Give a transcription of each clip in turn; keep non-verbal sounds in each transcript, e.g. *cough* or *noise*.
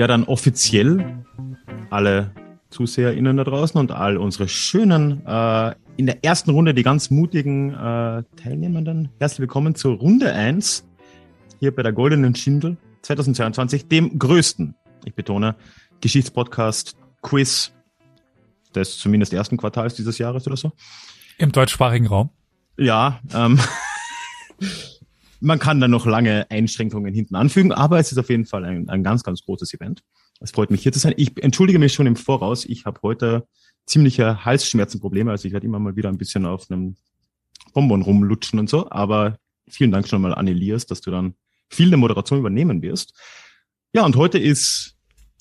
Ja, dann offiziell alle ZuseherInnen da draußen und all unsere schönen, äh, in der ersten Runde die ganz mutigen äh, Teilnehmenden. Herzlich willkommen zur Runde 1 hier bei der Goldenen Schindel 2022, dem größten, ich betone, Geschichtspodcast, Quiz des zumindest ersten Quartals dieses Jahres oder so. Im deutschsprachigen Raum. Ja, ähm, *laughs* man kann da noch lange Einschränkungen hinten anfügen, aber es ist auf jeden Fall ein, ein ganz, ganz großes Event. Es freut mich hier zu sein. Ich entschuldige mich schon im Voraus. Ich habe heute ziemliche Halsschmerzenprobleme. Also ich werde immer mal wieder ein bisschen auf einem Bonbon rumlutschen und so. Aber vielen Dank schon mal an Elias, dass du dann viel der Moderation übernehmen wirst. Ja, und heute ist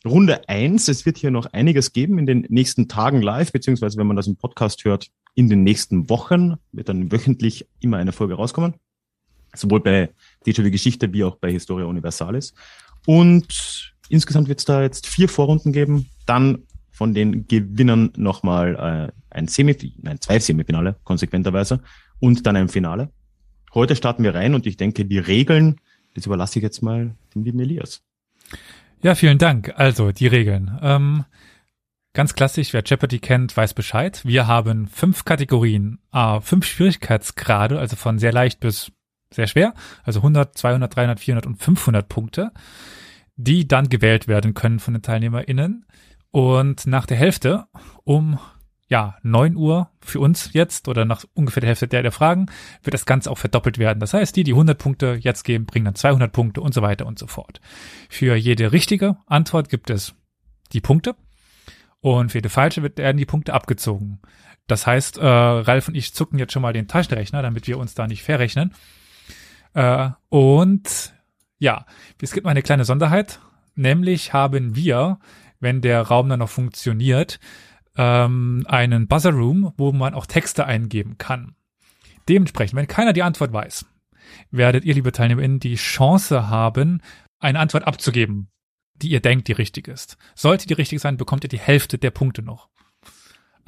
Runde eins. Es wird hier noch einiges geben in den nächsten Tagen live, beziehungsweise wenn man das im Podcast hört, in den nächsten Wochen wird dann wöchentlich immer eine Folge rauskommen sowohl bei DJW Geschichte wie auch bei Historia Universalis. Und insgesamt wird es da jetzt vier Vorrunden geben, dann von den Gewinnern nochmal äh, ein Semifinale, nein, zwei Semifinale, konsequenterweise, und dann ein Finale. Heute starten wir rein und ich denke, die Regeln, das überlasse ich jetzt mal dem lieben Elias. Ja, vielen Dank. Also, die Regeln. Ähm, ganz klassisch, wer Jeopardy kennt, weiß Bescheid. Wir haben fünf Kategorien, äh, fünf Schwierigkeitsgrade, also von sehr leicht bis sehr schwer, also 100, 200, 300, 400 und 500 Punkte, die dann gewählt werden können von den TeilnehmerInnen. Und nach der Hälfte um ja, 9 Uhr für uns jetzt oder nach ungefähr der Hälfte der, der Fragen wird das Ganze auch verdoppelt werden. Das heißt, die, die 100 Punkte jetzt geben, bringen dann 200 Punkte und so weiter und so fort. Für jede richtige Antwort gibt es die Punkte und für jede falsche werden die Punkte abgezogen. Das heißt, äh, Ralf und ich zucken jetzt schon mal den Taschenrechner, damit wir uns da nicht verrechnen. Äh, und ja, es gibt noch eine kleine Sonderheit, nämlich haben wir, wenn der Raum dann noch funktioniert, ähm, einen Buzzer Room, wo man auch Texte eingeben kann. Dementsprechend, wenn keiner die Antwort weiß, werdet ihr, liebe TeilnehmerInnen, die Chance haben, eine Antwort abzugeben, die ihr denkt, die richtig ist. Sollte die richtig sein, bekommt ihr die Hälfte der Punkte noch.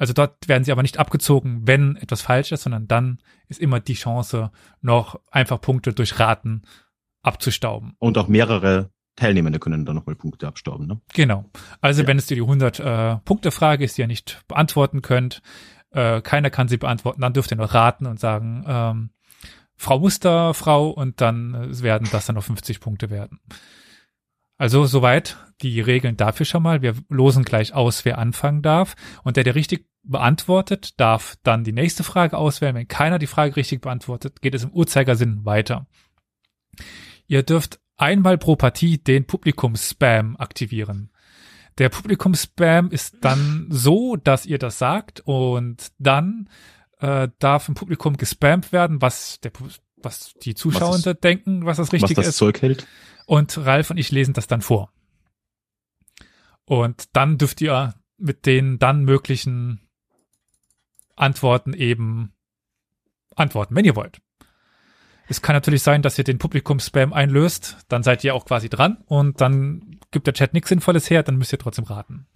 Also dort werden sie aber nicht abgezogen, wenn etwas falsch ist, sondern dann ist immer die Chance, noch einfach Punkte durch Raten abzustauben. Und auch mehrere Teilnehmende können dann nochmal Punkte abstauben, ne? Genau. Also ja. wenn es dir die 100 äh, Punkte Frage ist, die ihr nicht beantworten könnt, äh, keiner kann sie beantworten, dann dürft ihr noch raten und sagen, ähm, Frau Musterfrau und dann äh, werden das dann noch 50 Punkte werden. Also soweit die Regeln dafür schon mal. Wir losen gleich aus, wer anfangen darf. Und der, der richtig beantwortet, darf dann die nächste Frage auswählen. Wenn keiner die Frage richtig beantwortet, geht es im Uhrzeigersinn weiter. Ihr dürft einmal pro Partie den Publikum-Spam aktivieren. Der Publikum-Spam ist dann so, dass ihr das sagt und dann äh, darf im Publikum gespammt werden, was der was die Zuschauer denken, was das Richtige was das ist. Zeug hält. Und Ralf und ich lesen das dann vor. Und dann dürft ihr mit den dann möglichen Antworten eben antworten, wenn ihr wollt. Es kann natürlich sein, dass ihr den Publikum-Spam einlöst, dann seid ihr auch quasi dran und dann gibt der Chat nichts Sinnvolles her, dann müsst ihr trotzdem raten.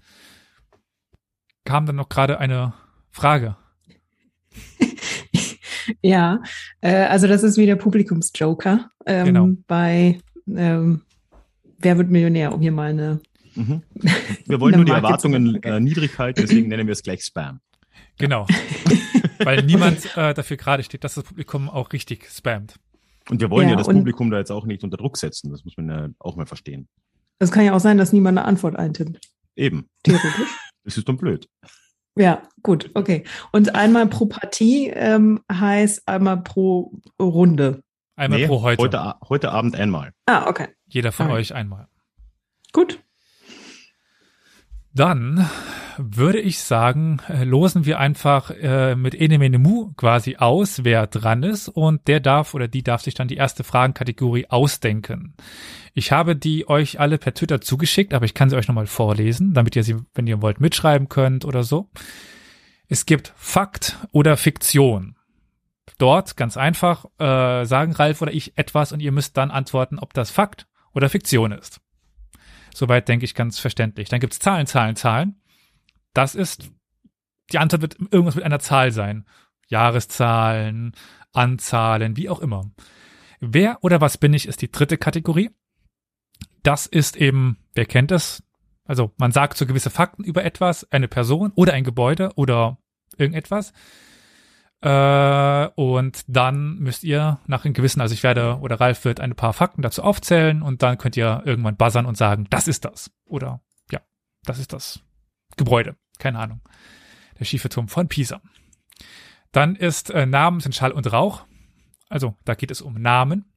Kam dann noch gerade eine Frage. *laughs* ja, äh, also das ist wieder Publikumsjoker ähm, genau. bei ähm, Wer wird Millionär, um hier mal eine. Mhm. Wir wollen *laughs* nur die Erwartungen äh, niedrig halten, deswegen nennen wir es gleich Spam. Genau. *laughs* Weil niemand äh, dafür gerade steht, dass das Publikum auch richtig spammt. Und wir wollen ja, ja das Publikum da jetzt auch nicht unter Druck setzen. Das muss man ja auch mal verstehen. Es kann ja auch sein, dass niemand eine Antwort eintippt. Eben. Theoretisch. *laughs* Das ist dann blöd. Ja, gut, okay. Und einmal pro Partie ähm, heißt einmal pro Runde. Einmal nee, pro heute. heute. Heute Abend einmal. Ah, okay. Jeder von okay. euch einmal. Gut. Dann würde ich sagen, äh, losen wir einfach äh, mit Enemenemu quasi aus, wer dran ist und der darf oder die darf sich dann die erste Fragenkategorie ausdenken. Ich habe die euch alle per Twitter zugeschickt, aber ich kann sie euch nochmal vorlesen, damit ihr sie, wenn ihr wollt, mitschreiben könnt oder so. Es gibt Fakt oder Fiktion. Dort ganz einfach äh, sagen Ralf oder ich etwas und ihr müsst dann antworten, ob das Fakt oder Fiktion ist. Soweit denke ich ganz verständlich. Dann gibt's Zahlen, Zahlen, Zahlen. Das ist, die Antwort wird irgendwas mit einer Zahl sein. Jahreszahlen, Anzahlen, wie auch immer. Wer oder was bin ich ist die dritte Kategorie. das ist eben, wer kennt es? Also man sagt so gewisse Fakten über etwas, eine Person oder ein Gebäude oder irgendetwas. Äh, und dann müsst ihr nach einem gewissen, also ich werde oder Ralf wird ein paar Fakten dazu aufzählen und dann könnt ihr irgendwann buzzern und sagen, das ist das. Oder ja, das ist das Gebäude. Keine Ahnung. Der schiefe Turm von Pisa. Dann ist äh, Namen sind Schall und Rauch. Also da geht es um Namen.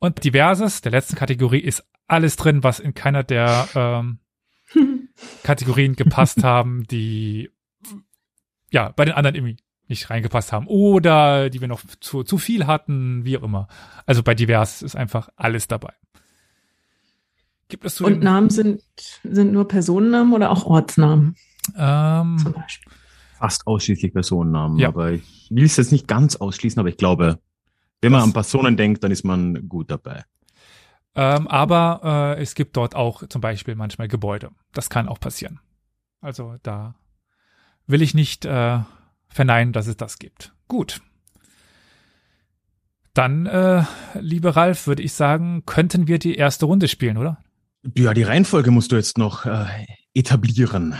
Und diverses, der letzten Kategorie, ist alles drin, was in keiner der ähm, *laughs* Kategorien gepasst haben, die ja bei den anderen irgendwie nicht reingepasst haben oder die wir noch zu, zu viel hatten, wie auch immer. Also bei divers ist einfach alles dabei. Gibt es Und Namen sind, sind nur Personennamen oder auch Ortsnamen? Ähm, Zum Beispiel. Fast ausschließlich Personennamen, ja. aber ich will es jetzt nicht ganz ausschließen, aber ich glaube, wenn man das, an Personen denkt, dann ist man gut dabei. Ähm, aber äh, es gibt dort auch zum Beispiel manchmal Gebäude. Das kann auch passieren. Also da will ich nicht äh, verneinen, dass es das gibt. Gut. Dann, äh, lieber Ralf, würde ich sagen, könnten wir die erste Runde spielen, oder? Ja, die Reihenfolge musst du jetzt noch äh, etablieren.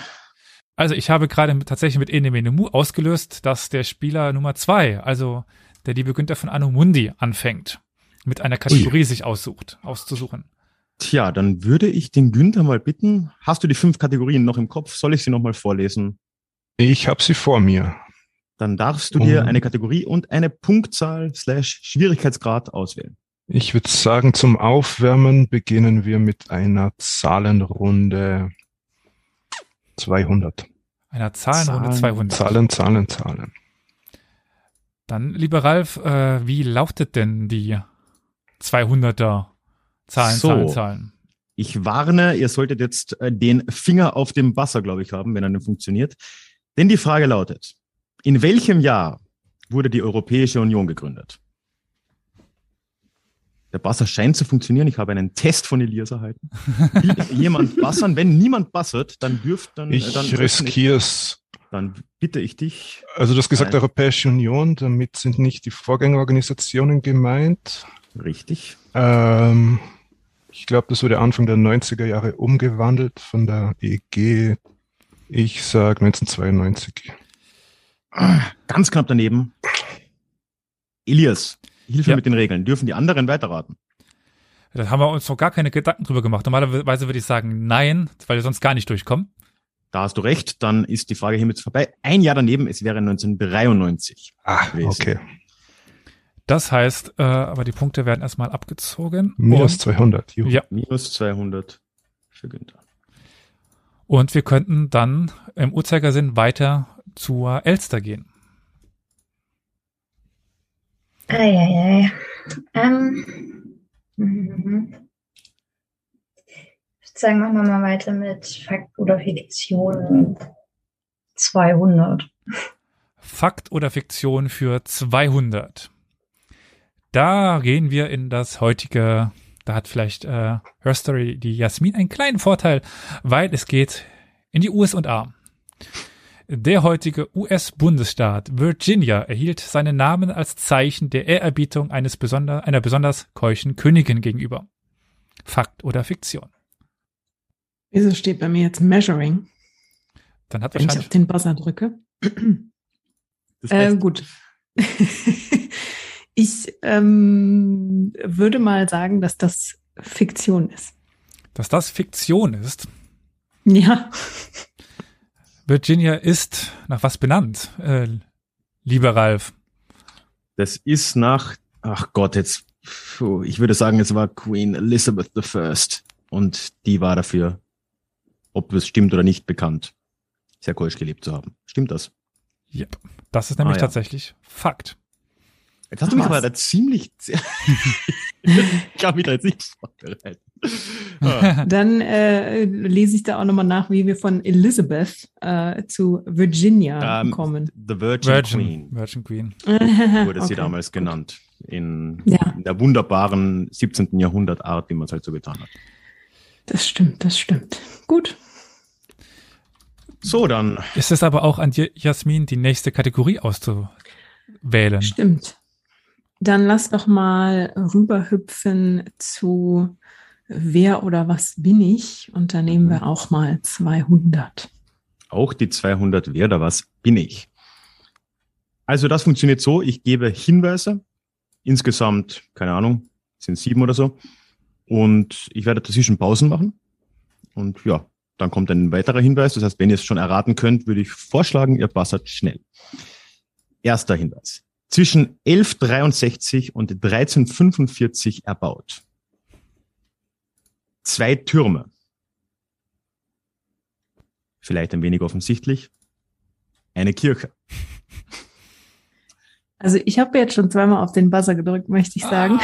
Also ich habe gerade tatsächlich mit Enemenemu ausgelöst, dass der Spieler Nummer zwei, also der liebe Günther von Anumundi, anfängt, mit einer Kategorie Ui. sich aussucht, auszusuchen. Tja, dann würde ich den Günther mal bitten. Hast du die fünf Kategorien noch im Kopf? Soll ich sie nochmal vorlesen? Ich habe sie vor mir. Dann darfst du dir eine Kategorie und eine Punktzahl slash Schwierigkeitsgrad auswählen. Ich würde sagen, zum Aufwärmen beginnen wir mit einer Zahlenrunde 200. Einer Zahlenrunde Zahlen, 200. Zahlen, Zahlen, Zahlen. Dann, lieber Ralf, äh, wie lautet denn die 200er Zahlen, so, Zahlen, Zahlen? Ich warne, ihr solltet jetzt äh, den Finger auf dem Wasser, glaube ich, haben, wenn er denn funktioniert. Denn die Frage lautet, in welchem Jahr wurde die Europäische Union gegründet? Der Basser scheint zu funktionieren. Ich habe einen Test von Elias erhalten. Will jemand bassern? Wenn niemand bassert, dann dürft dann. Ich dann riskiere es. Dann bitte ich dich. Also du hast gesagt Nein. Europäische Union, damit sind nicht die Vorgängerorganisationen gemeint. Richtig. Ähm, ich glaube, das wurde Anfang der 90er Jahre umgewandelt von der EG. Ich sage 1992. Ganz knapp daneben. Elias, Hilfe ja. mit den Regeln. Dürfen die anderen weiterraten? Da haben wir uns noch gar keine Gedanken drüber gemacht. Normalerweise würde ich sagen nein, weil wir sonst gar nicht durchkommen. Da hast du recht, dann ist die Frage hiermit vorbei. Ein Jahr daneben, es wäre 1993. Ah, okay. Das heißt, äh, aber die Punkte werden erstmal abgezogen. Minus 200. Juhu. Ja. Minus 200 für Günther. Und wir könnten dann im Uhrzeigersinn weiter zur Elster gehen. Eieiei. Ähm, mhm. Ich würde sagen, machen wir mal weiter mit Fakt oder Fiktion 200. Fakt oder Fiktion für 200. Da gehen wir in das heutige, da hat vielleicht äh, Herstory die Jasmin einen kleinen Vorteil, weil es geht in die USA. Der heutige US-Bundesstaat Virginia erhielt seinen Namen als Zeichen der Ehrerbietung eines besonder, einer besonders keuschen Königin gegenüber. Fakt oder Fiktion? Wieso steht bei mir jetzt Measuring? Dann hat Wenn ich auf den Buzzer drücke. *clears throat* äh, gut. *laughs* ich ähm, würde mal sagen, dass das Fiktion ist. Dass das Fiktion ist? Ja. Virginia ist nach was benannt, äh, lieber Ralf? Das ist nach, ach Gott, jetzt, ich würde sagen, es war Queen Elizabeth I. Und die war dafür, ob es stimmt oder nicht, bekannt, sehr keusch gelebt zu haben. Stimmt das? Ja, das ist nämlich ah, ja. tatsächlich Fakt. Jetzt hast du mich aber da ziemlich. *laughs* *laughs* ich kann mich da jetzt nicht vorbereiten. Ah. *laughs* Dann äh, lese ich da auch nochmal nach, wie wir von Elizabeth äh, zu Virginia um, kommen. The Virgin, Virgin, Queen. Virgin Queen. *laughs* Wurde sie damals genannt. In, ja. in, der wunderbaren 17. Jahrhundert Art, wie man es halt so getan hat. Das stimmt, das stimmt. Gut. So, dann. Ist es aber auch an dir, Jasmin, die nächste Kategorie auszuwählen? Stimmt. Dann lass doch mal rüberhüpfen zu wer oder was bin ich? Und da nehmen wir auch mal 200. Auch die 200 wer oder was bin ich. Also das funktioniert so, ich gebe Hinweise, insgesamt, keine Ahnung, sind sieben oder so. Und ich werde dazwischen Pausen machen. Und ja, dann kommt ein weiterer Hinweis. Das heißt, wenn ihr es schon erraten könnt, würde ich vorschlagen, ihr passert schnell. Erster Hinweis. Zwischen 1163 und 1345 erbaut. Zwei Türme. Vielleicht ein wenig offensichtlich. Eine Kirche. *laughs* Also ich habe jetzt schon zweimal auf den Buzzer gedrückt, möchte ich sagen.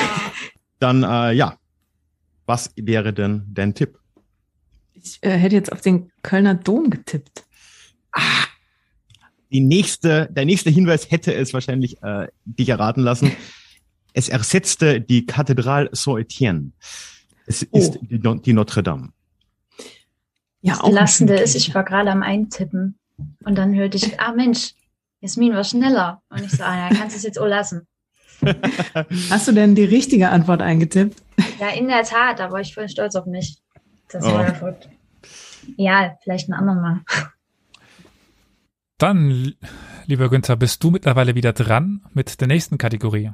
Dann äh, ja. Was wäre denn dein Tipp? Ich äh, hätte jetzt auf den Kölner Dom getippt. Ah, die nächste, der nächste Hinweis hätte es wahrscheinlich äh, dich erraten lassen. Es ersetzte die Kathedrale Saint-Étienne. Es Oh. ist die, die Notre Dame. Ja, Das Belastende ist, ich war gerade am Eintippen und dann hörte ich, ah Mensch, Jasmin war schneller. Und ich so, ah ja, kannst du es jetzt auch lassen. *laughs* Hast du denn die richtige Antwort eingetippt? Ja, in der Tat, da war ich voll stolz auf mich. Das Oh. war ja verrückt. Ja, vielleicht ein anderen Mal. Dann, lieber Günther, bist du mittlerweile wieder dran mit der nächsten Kategorie.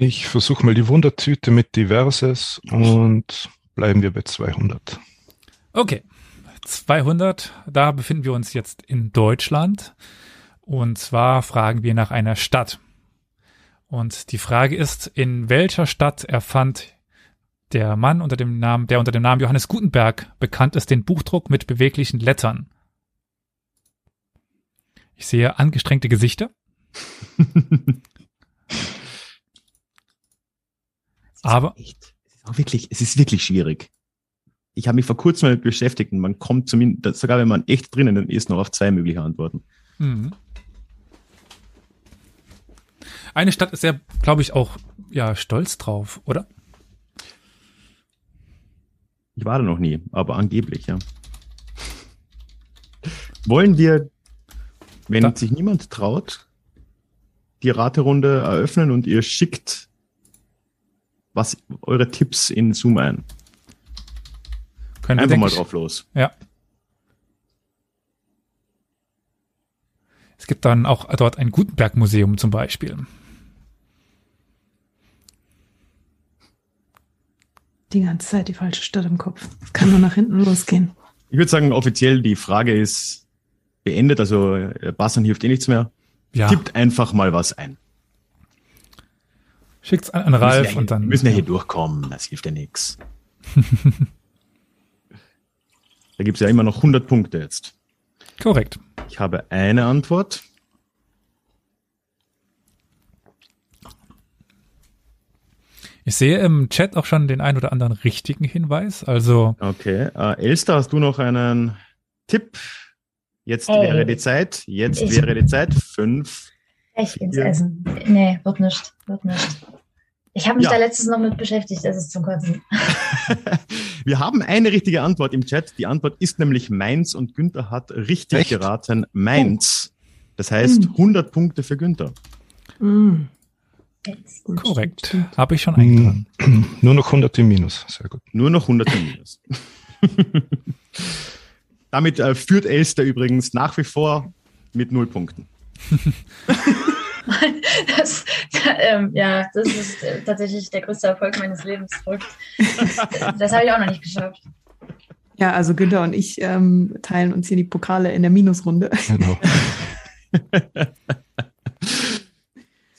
Ich versuche mal die Wundertüte mit Diverses und bleiben wir bei 200. Okay, 200, da befinden wir uns jetzt in Deutschland. Und zwar fragen wir nach einer Stadt. Und die Frage ist, in welcher Stadt erfand der Mann unter dem Namen, der unter dem Namen Johannes Gutenberg bekannt ist, den Buchdruck mit beweglichen Lettern? Ich sehe angestrengte Gesichter. *laughs* Aber Echt, es ist auch wirklich, es ist wirklich schwierig. Ich habe mich vor kurzem damit beschäftigt und man kommt zumindest, sogar wenn man echt drinnen ist, noch auf zwei mögliche Antworten. Mhm. Eine Stadt ist ja, glaube ich, auch ja stolz drauf, oder? Ich war da noch nie, aber angeblich, ja. Wollen wir, wenn Da- sich niemand traut, die Raterunde eröffnen und ihr schickt was eure Tipps in Zoom ein? Können wir, Einfach mal drauf los. Ja. Es gibt dann auch dort ein Gutenberg-Museum zum Beispiel. Die ganze Zeit die falsche Stadt im Kopf. Es kann nur nach hinten losgehen. Ich würde sagen, offiziell die Frage ist beendet, also äh, Bassern hilft eh nichts mehr. Ja, Tippt einfach mal was ein. Schickt's an, an Ralf ja hier, und dann. wir müssen ja hier durchkommen, das hilft ja nichts. *laughs* da gibt's ja immer noch 100 Punkte jetzt. Korrekt. Ich habe eine Antwort. Ich sehe im Chat auch schon den ein oder anderen richtigen Hinweis. Also Okay. Äh, Elster, hast du noch einen Tipp? Jetzt Ey. wäre die Zeit. Jetzt Ich- wäre die Zeit. Fünf. Echt ins. Essen. Nee, wird nicht. Wird nicht. Ich habe mich Ja. da letztens noch mit beschäftigt, das ist zum Kotzen. *laughs* Wir haben eine richtige Antwort im Chat. Die Antwort ist nämlich Mainz und Günther hat richtig Echt? geraten. Mainz. Das heißt Hm. 100 Punkte für Günther. Mm, korrekt. Habe ich schon eingetragen. *clears throat* Nur noch 100 im Minus. Sehr gut. Nur noch 100 im Minus. *laughs* Damit äh, führt Elster übrigens nach wie vor mit null Punkten. *laughs* *laughs* Das, ähm, ja, das ist äh, tatsächlich der größte Erfolg meines Lebens. Das habe ich auch noch nicht geschafft. Ja, also Günther und ich ähm, teilen uns hier die Pokale in der Minusrunde. Genau. *laughs*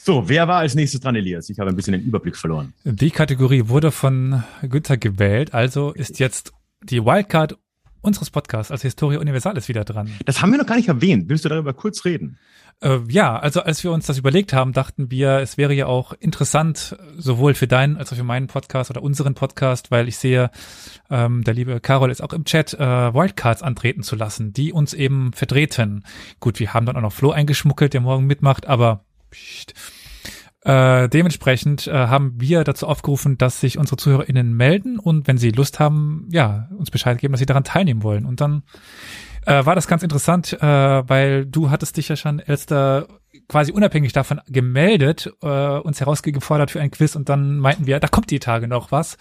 So, wer war als nächstes dran, Elias? Ich habe ein bisschen den Überblick verloren. Die Kategorie wurde von Günther gewählt, also ist jetzt die Wildcard unseres Podcasts als Historia Universalis wieder dran. Das haben wir noch gar nicht erwähnt. Willst du darüber kurz reden? Äh, ja, also als wir uns das überlegt haben, dachten wir, es wäre ja auch interessant, sowohl für deinen als auch für meinen Podcast oder unseren Podcast, weil ich sehe, ähm, der liebe Carol ist auch im Chat, äh, Wildcards antreten zu lassen, die uns eben vertreten. Gut, wir haben dann auch noch Flo eingeschmuggelt, der morgen mitmacht, aber pst. Äh, dementsprechend äh, haben wir dazu aufgerufen, dass sich unsere ZuhörerInnen melden und wenn sie Lust haben, ja, uns Bescheid geben, dass sie daran teilnehmen wollen. Und dann äh, war das ganz interessant, äh, weil du hattest dich ja schon, Elster, quasi unabhängig davon gemeldet, äh, uns herausgefordert für ein Quiz und dann meinten wir, da kommt die Tage noch was.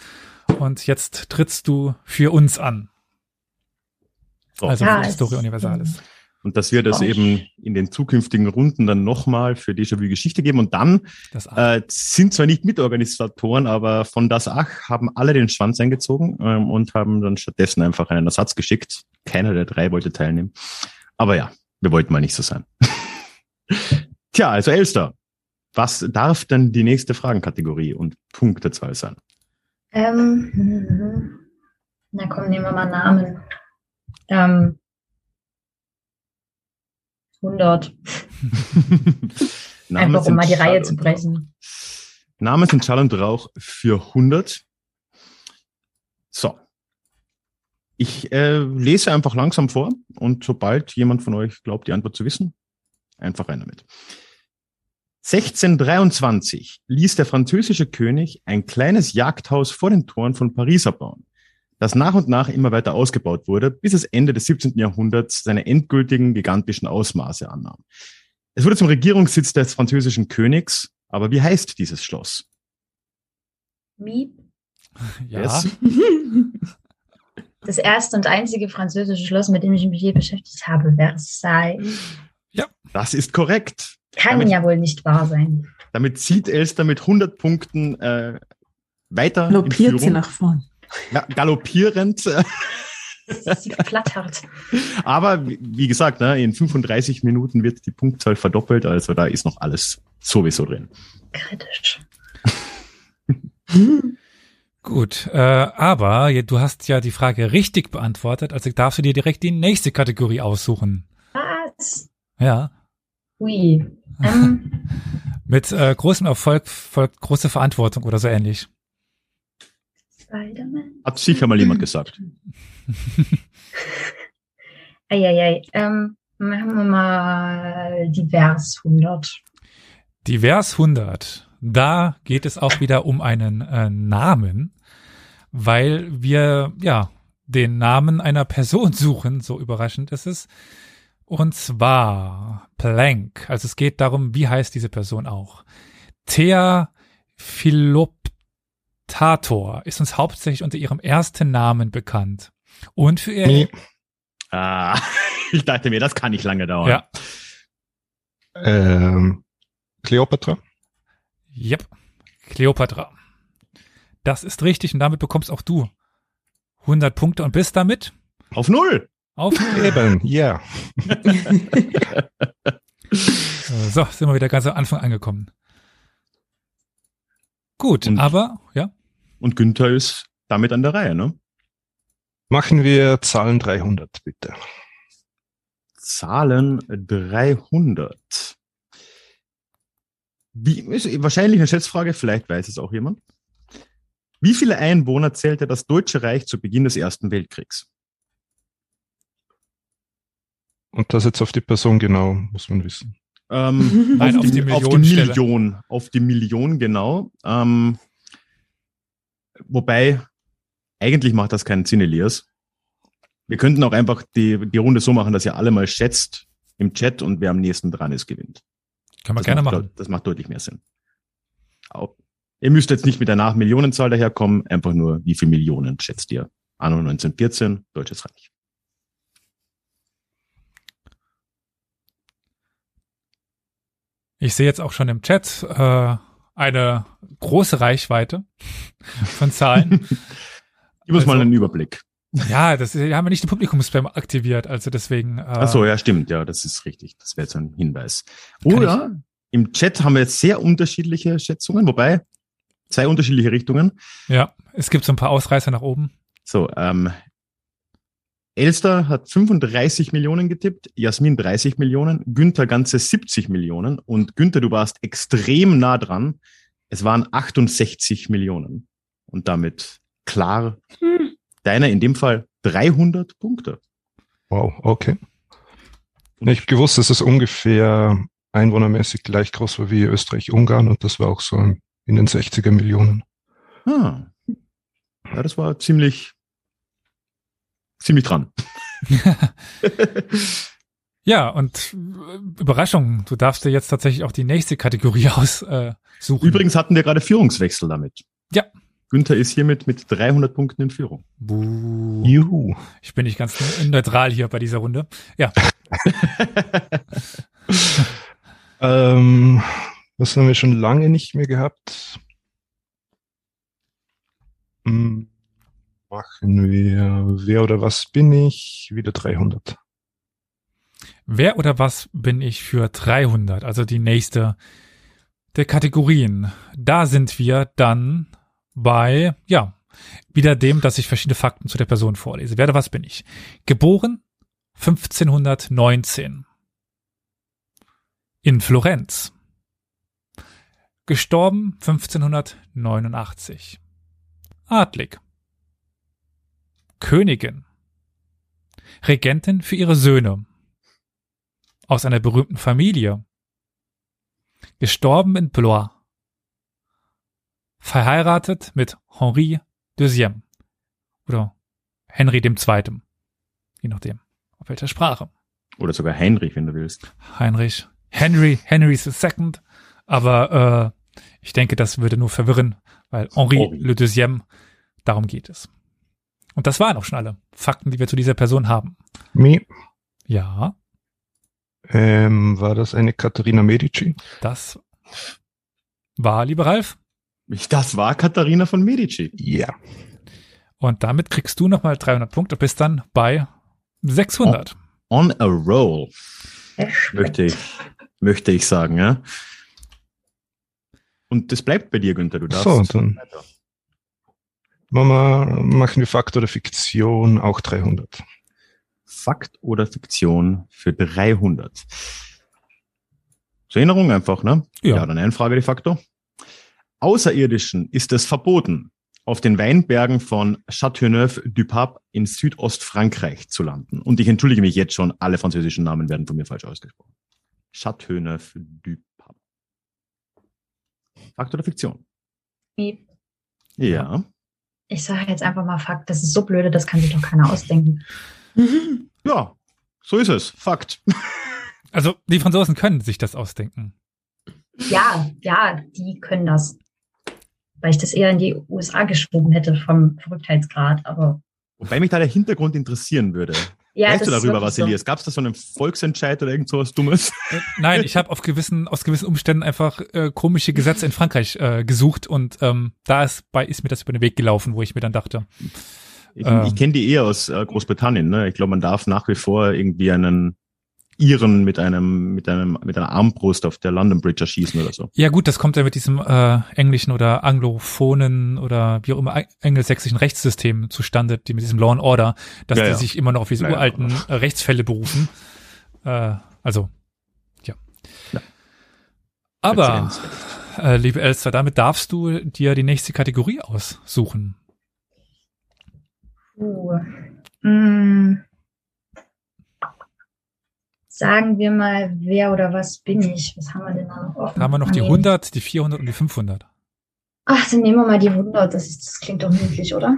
Und jetzt trittst du für uns an. So. Also Ja, Historia Universalis. Und dass wir das eben in den zukünftigen Runden dann nochmal für Déjà-vu Geschichte geben. Und dann Das äh, sind zwar nicht Mitorganisatoren, aber von das Ach haben alle den Schwanz eingezogen ähm, und haben dann stattdessen einfach einen Ersatz geschickt. Keiner der drei wollte teilnehmen. Aber ja, wir wollten mal nicht so sein. *laughs* Tja, also Elster, was darf denn die nächste Fragenkategorie und Punktezahl sein? Ähm, na komm, nehmen wir mal Namen. Ähm, 100. Namen *laughs* Einfach um mal die Reihe zu brechen. Namen sind Schall und Rauch für 100. So. Ich äh, lese einfach langsam vor und sobald jemand von euch glaubt, die Antwort zu wissen, einfach rein damit. 1623 ließ der französische König ein kleines Jagdhaus vor den Toren von Paris erbauen, das nach und nach immer weiter ausgebaut wurde, bis es Ende des 17. Jahrhunderts seine endgültigen gigantischen Ausmaße annahm. Es wurde zum Regierungssitz des französischen Königs, aber wie heißt dieses Schloss? Miep. *laughs* Ja, Yes. *laughs* Das erste und einzige französische Schloss, mit dem ich mich je beschäftigt habe, Versailles. Das ist korrekt. Kann Damit- ja wohl nicht wahr sein. Damit zieht Elster mit 100 Punkten äh, weiter in Lopiert sie nach vorn. Ja, galoppierend. Sie flattert. *laughs* Aber wie gesagt, ne, in 35 Minuten wird die Punktzahl verdoppelt, also da ist noch alles sowieso drin. Kritisch. *laughs* gut. Äh, aber du hast ja die Frage richtig beantwortet, also darfst du dir direkt die nächste Kategorie aussuchen. Was? Ja. Ui. Ähm, *laughs* Mit äh, großem Erfolg folgt große Verantwortung oder so ähnlich. Spider-Man? Hat sicher mal jemand gesagt. *laughs* Eieiei. Ähm, machen wir mal divers 100. Divers 100. Da geht es auch wieder um einen äh, Namen, weil wir ja den Namen einer Person *laughs* suchen, so überraschend ist es. Und zwar Planck. Also es geht darum, wie heißt diese Person auch. Thea Philoptator ist uns hauptsächlich unter ihrem ersten Namen bekannt. Und für ihr Nee, Ah, *laughs* ich dachte mir, das kann nicht lange dauern. Ja. ähm, Cleopatra. Yep. Cleopatra. Das ist richtig und damit bekommst auch du 100 Punkte und bist damit Auf Null. auf Eben, ja. *laughs* So, sind wir wieder ganz am Anfang angekommen. Gut, Und- aber ja, Und Günther ist damit an der Reihe, ne? Machen wir Zahlen 300, bitte. Zahlen 300. Wie, ist wahrscheinlich eine Schätzfrage, vielleicht weiß es auch jemand. Wie viele Einwohner zählte das Deutsche Reich zu Beginn des Ersten Weltkriegs? Und das jetzt auf die Person genau, muss man wissen. Ähm, *laughs* Nein, auf die auf die Millionenstelle. Million, auf die Million, genau. Ähm, wobei, eigentlich macht das keinen Sinn, Elias. Wir könnten auch einfach die, die Runde so machen, dass ihr alle mal schätzt im Chat und wer am nächsten dran ist, gewinnt. können wir das gerne macht, machen. Das macht deutlich mehr Sinn. Auch, ihr müsst jetzt nicht mit einer Millionenzahl daherkommen, einfach nur, wie viel Millionen schätzt ihr? Anno 1914, Deutsches Reich. Ich sehe jetzt auch schon im Chat äh, eine große Reichweite von Zahlen. *laughs* Gib uns mal Also- einen Überblick. ja, das wir haben ja nicht den Publikumsspam aktiviert, also deswegen. Äh, Ach so, ja, stimmt, ja, das ist richtig. Das wäre jetzt ein Hinweis. Oder im Chat haben wir jetzt sehr unterschiedliche Schätzungen, wobei zwei unterschiedliche Richtungen. Ja, es gibt so ein paar Ausreißer nach oben. So, ähm, Elster hat 35 Millionen getippt, Jasmin 30 Millionen, Günther ganze 70 Millionen und Günther, du warst extrem nah dran. Es waren 68 Millionen und damit klar Hm. deiner in dem Fall 300 Punkte. Wow, okay. Ich habe gewusst, dass es ungefähr einwohnermäßig gleich groß war wie Österreich-Ungarn und das war auch so in den 60er Millionen. Ah. Ja, das war ziemlich, ziemlich dran. *laughs* Ja, und äh, Überraschung, du darfst dir jetzt tatsächlich auch die nächste Kategorie *laughs* aussuchen. Äh, suchen. Übrigens hatten wir gerade Führungswechsel damit. Günther ist hiermit mit 300 Punkten in Führung. Buh. Juhu. Ich bin nicht ganz neutral hier bei dieser Runde. Ja. *laughs* ähm, was haben wir schon lange nicht mehr gehabt? Hm, machen wir Wer oder was bin ich? Wieder 300. Wer oder was bin ich für 300? Also die nächste der Kategorien. Da sind wir dann bei, ja, wieder dem, dass ich verschiedene Fakten zu der Person vorlese. Wer oder was bin ich? Geboren 1519 in Florenz. Gestorben 1589. Adlig. Königin. Regentin für ihre Söhne. Aus einer berühmten Familie. Gestorben in Blois. Verheiratet mit Henri Deuxième. Oder Henry dem Zweiten. Je nachdem, auf welcher Sprache. Oder sogar Heinrich, wenn du willst. Heinrich. Henry, Henry II. Aber äh, ich denke, das würde nur verwirren, weil Henri Henri. le Deuxième, darum geht es. Und das waren auch schon alle Fakten, die wir zu dieser Person haben. Me. Ja, Ähm, war das eine Katharina Medici? das war, lieber Ralf. Ich- Das war Katharina von Medici. Ja. Und damit kriegst du nochmal 300 Punkte, bist dann bei 600. On a roll, möchte ich, möchte ich sagen, ja. Und das bleibt bei dir, Günther. Du darfst So, dann- weiter. Mama, machen wir Fakt oder Fiktion auch 300. Fakt oder Fiktion für 300. Zur Erinnerung einfach, ne? Ja. Ja, dann eine Frage de facto. Außerirdischen ist es verboten, auf den Weinbergen von Châteauneuf-du-Pape in Südostfrankreich zu landen. Und ich entschuldige mich jetzt schon, alle französischen Namen werden von mir falsch ausgesprochen. Châteauneuf-du-Pape. Fakt oder Fiktion? Wie- Ja. Ich sage jetzt einfach mal Fakt, das ist so blöde, das kann sich doch keiner ausdenken. Ja, so ist es. Fakt. *laughs* Also die Franzosen können sich das ausdenken. Ja, ja, die können das. Weil ich das eher in die USA geschoben hätte vom Verrücktheitsgrad, aber Wobei mich da der Hintergrund interessieren würde. Ja, weißt du darüber, wirklich so. Vasilias? Gab es da so einen Volksentscheid oder irgend sowas Dummes? Äh, Nein, ich habe auf gewissen, aus gewissen Umständen einfach äh, komische Gesetze in Frankreich äh, gesucht und ähm, da ist, bei, ist mir das über den Weg gelaufen, wo ich mir dann dachte, Ich, Ähm. ich kenne die eher aus äh, Großbritannien. Ne? Ich glaube, man darf nach wie vor irgendwie einen Iren mit einem mit einem mit einer Armbrust auf der London Bridge erschießen oder so. ja gut, das kommt ja mit diesem äh, englischen oder anglophonen oder wie auch immer engelsächsischen Rechtssystem zustande, die mit diesem Law and Order, dass Ja, die ja. sich immer noch auf diese Ja, ja, uralten genau. äh, Rechtsfälle berufen. Äh, also, ja. Ja. Aber, äh, liebe Elster, damit darfst du dir die nächste Kategorie aussuchen. Puh. Hm. Sagen wir mal, wer oder was bin ich? Was haben wir denn da noch offen? Da haben wir noch die Ah, nee. 100, die 400 und die 500. Ach, dann nehmen wir mal die 100. Das, ist, das klingt doch möglich, oder?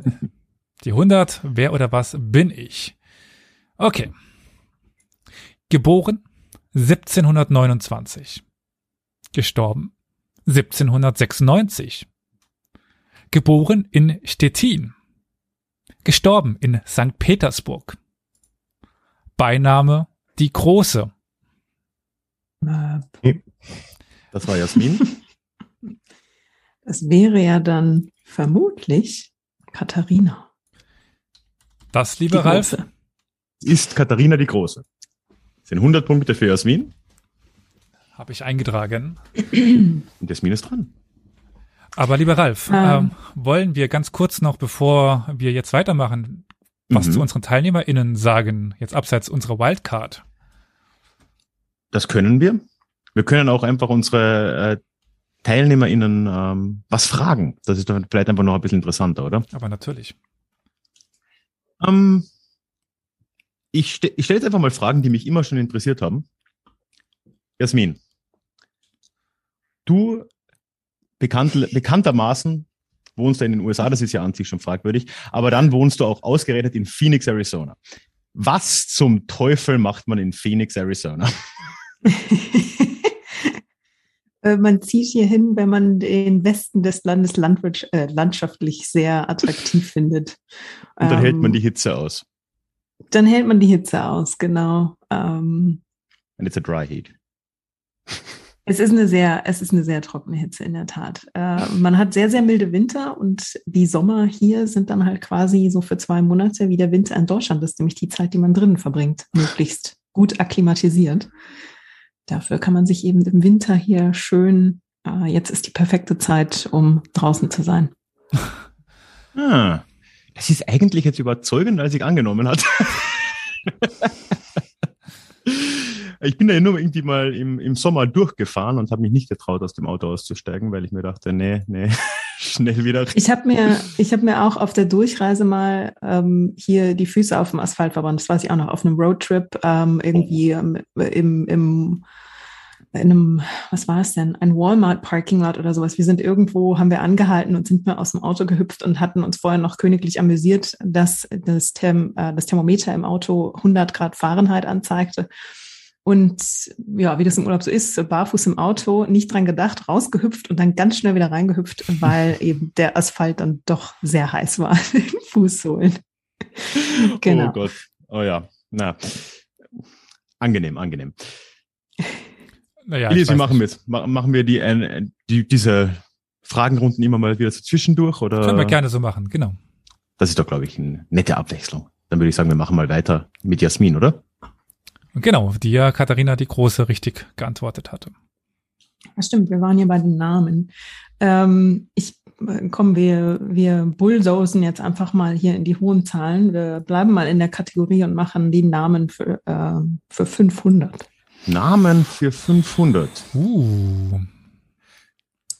*laughs* Die 100, wer oder was bin ich? Okay. Geboren 1729. Gestorben 1796. Geboren in Stettin. Gestorben in St. Petersburg. Beiname die Große. Äh, Das war Jasmin. *laughs* Das wäre ja dann vermutlich Katharina. Das, lieber Ralf. Ist Katharina die Große. Das sind 100 Punkte für Jasmin habe ich eingetragen. und Jasmin ist dran. Aber lieber Ralf, Ähm. ähm, wollen wir ganz kurz noch, bevor wir jetzt weitermachen, was Mhm. zu unseren TeilnehmerInnen sagen, jetzt abseits unserer Wildcard? Das können wir. Wir können auch einfach unsere äh, TeilnehmerInnen ähm, was fragen. Das ist vielleicht einfach noch ein bisschen interessanter, oder? Aber natürlich. Ähm, ich ste ich stelle jetzt einfach mal Fragen, die mich immer schon interessiert haben. Jasmin, du bekannt, bekanntermaßen wohnst du in den USA, das ist ja an sich schon fragwürdig, aber dann wohnst du auch ausgerechnet in Phoenix, Arizona. Was zum Teufel macht man in Phoenix, Arizona? *laughs* Äh, man zieht hier hin, wenn man den Westen des Landes äh, landschaftlich sehr attraktiv *laughs* findet. Und dann ähm, hält man ähm, die Hitze aus. Dann hält man die Hitze aus, genau. Ähm, And it's a dry heat. Es ist eine sehr, es ist eine sehr trockene Hitze in der Tat. Äh, man hat sehr, sehr milde Winter und die Sommer hier sind dann halt quasi so für zwei Monate wie der Winter in Deutschland ist, nämlich die Zeit, die man drinnen verbringt, möglichst gut akklimatisiert. Dafür kann man sich eben im Winter hier schön, äh, jetzt ist die perfekte Zeit, um draußen zu sein. *laughs* Ah, das ist eigentlich jetzt überzeugender, als ich angenommen hatte. *laughs* Ich bin da ja nur irgendwie mal im, im Sommer durchgefahren und habe mich nicht getraut, aus dem Auto auszusteigen, weil ich mir dachte, nee, nee, *laughs* schnell wieder. Ich habe mir, ich habe mir auch auf der Durchreise mal ähm, hier die Füße auf dem Asphalt verbrannt. Das weiß ich auch noch, auf einem Roadtrip ähm, irgendwie ähm, im, im in einem, was war es denn, ein Walmart Parking Lot oder sowas. Wir sind irgendwo, haben wir angehalten und sind mir aus dem Auto gehüpft und hatten uns vorher noch königlich amüsiert, dass das, Therm, äh, das Thermometer im Auto 100 Grad Fahrenheit anzeigte. Und ja, wie das im Urlaub so ist, barfuß im Auto, nicht dran gedacht, rausgehüpft und dann ganz schnell wieder reingehüpft, weil *laughs* eben der Asphalt dann doch sehr heiß war, *laughs* den Fußsohlen. genau. Oh Gott, oh ja, na, angenehm, angenehm. Naja, Elias, wie machen wir es? Machen wir die, äh, die, diese Fragenrunden immer mal wieder so zwischendurch? Oder? Können wir gerne so machen, genau. Das ist doch, glaube ich, eine nette Abwechslung. Dann würde ich sagen, wir machen mal weiter mit Jasmin, oder? Genau, die ja Katharina die Große richtig geantwortet hatte. Das stimmt, wir waren hier bei den Namen. Ähm, ich komm, wir, wir bulldosen jetzt einfach mal hier in die hohen Zahlen. Wir bleiben mal in der Kategorie und machen die Namen für, äh, für 500. Namen für 500. Uh.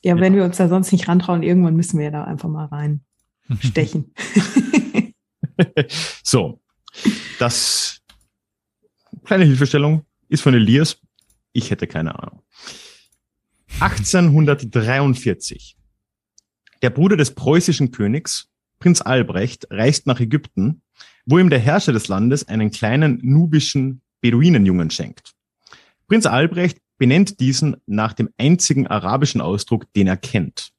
Ja, ja, wenn wir uns da sonst nicht rantrauen, irgendwann müssen wir da einfach mal reinstechen. *laughs* so, das Kleine Hilfestellung ist von Elias. Ich hätte keine Ahnung. 1843. Der Bruder des preußischen Königs, Prinz Albrecht, reist nach Ägypten, wo ihm der Herrscher des Landes einen kleinen nubischen Beduinenjungen schenkt. Prinz Albrecht benennt diesen nach dem einzigen arabischen Ausdruck, den er kennt.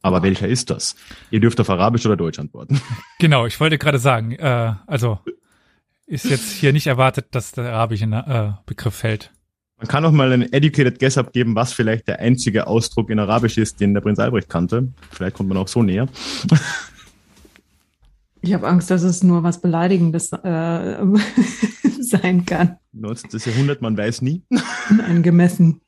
Aber welcher ist das? Ihr dürft auf Arabisch oder Deutsch antworten. Genau, ich wollte gerade sagen, äh, also ist jetzt hier nicht erwartet, dass der arabische äh, Begriff fällt. Man kann auch mal einen educated guess abgeben, was vielleicht der einzige Ausdruck in Arabisch ist, den der Prinz Albrecht kannte. Vielleicht kommt man auch so näher. *laughs* Ich habe Angst, dass es nur was Beleidigendes äh, *laughs* sein kann. 19. Jahrhundert, man weiß nie. *laughs* Angemessen.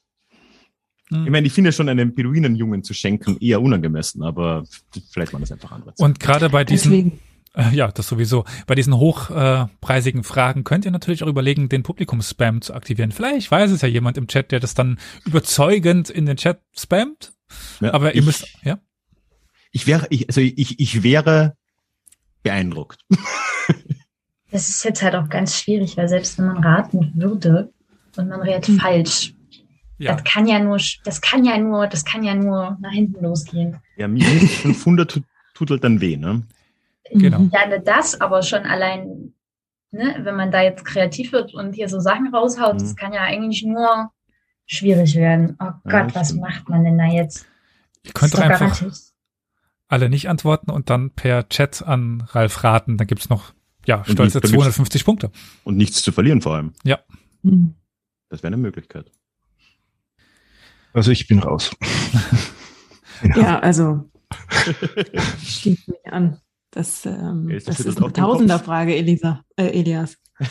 Hm. Ich meine, ich finde schon einen Beduinenjungen zu schenken eher unangemessen, aber vielleicht war das einfach anders. Und gerade bei diesen, Deswegen. Äh, ja, das sowieso. Bei diesen hochpreisigen äh, Fragen könnt ihr natürlich auch überlegen, den Publikumsspam zu aktivieren. Vielleicht weiß es ja jemand im Chat, der das dann überzeugend in den Chat spammt. Ja, Aber ihr ich, müsst, ja. Ich wäre, ich, also ich, ich wäre beeindruckt. *laughs* Das ist jetzt halt auch ganz schwierig, weil selbst wenn man raten würde und man rät hm. falsch, ja. das kann ja nur, das kann ja nur, das kann ja nur nach hinten losgehen. Ja, minus 500 tut, tut halt dann weh, ne? Genau. Ja, nicht das, aber schon allein, ne, wenn man da jetzt kreativ wird und hier so Sachen raushaut, mhm. das kann ja eigentlich nur schwierig werden. Oh Gott, ja, was macht man denn da jetzt? Ihr könnt doch einfach garantiert. alle nicht antworten und dann per Chat an Ralf raten. Dann gibt's noch, ja, stolze 250 Punkte. Und nichts zu verlieren vor allem. Ja. Mhm. Das wäre eine Möglichkeit. Also ich bin raus. *laughs* ja, also *laughs* schließt mich an. Das, ähm, das, das ist eine Tausenderfrage, Elisa, äh, Elias. *laughs*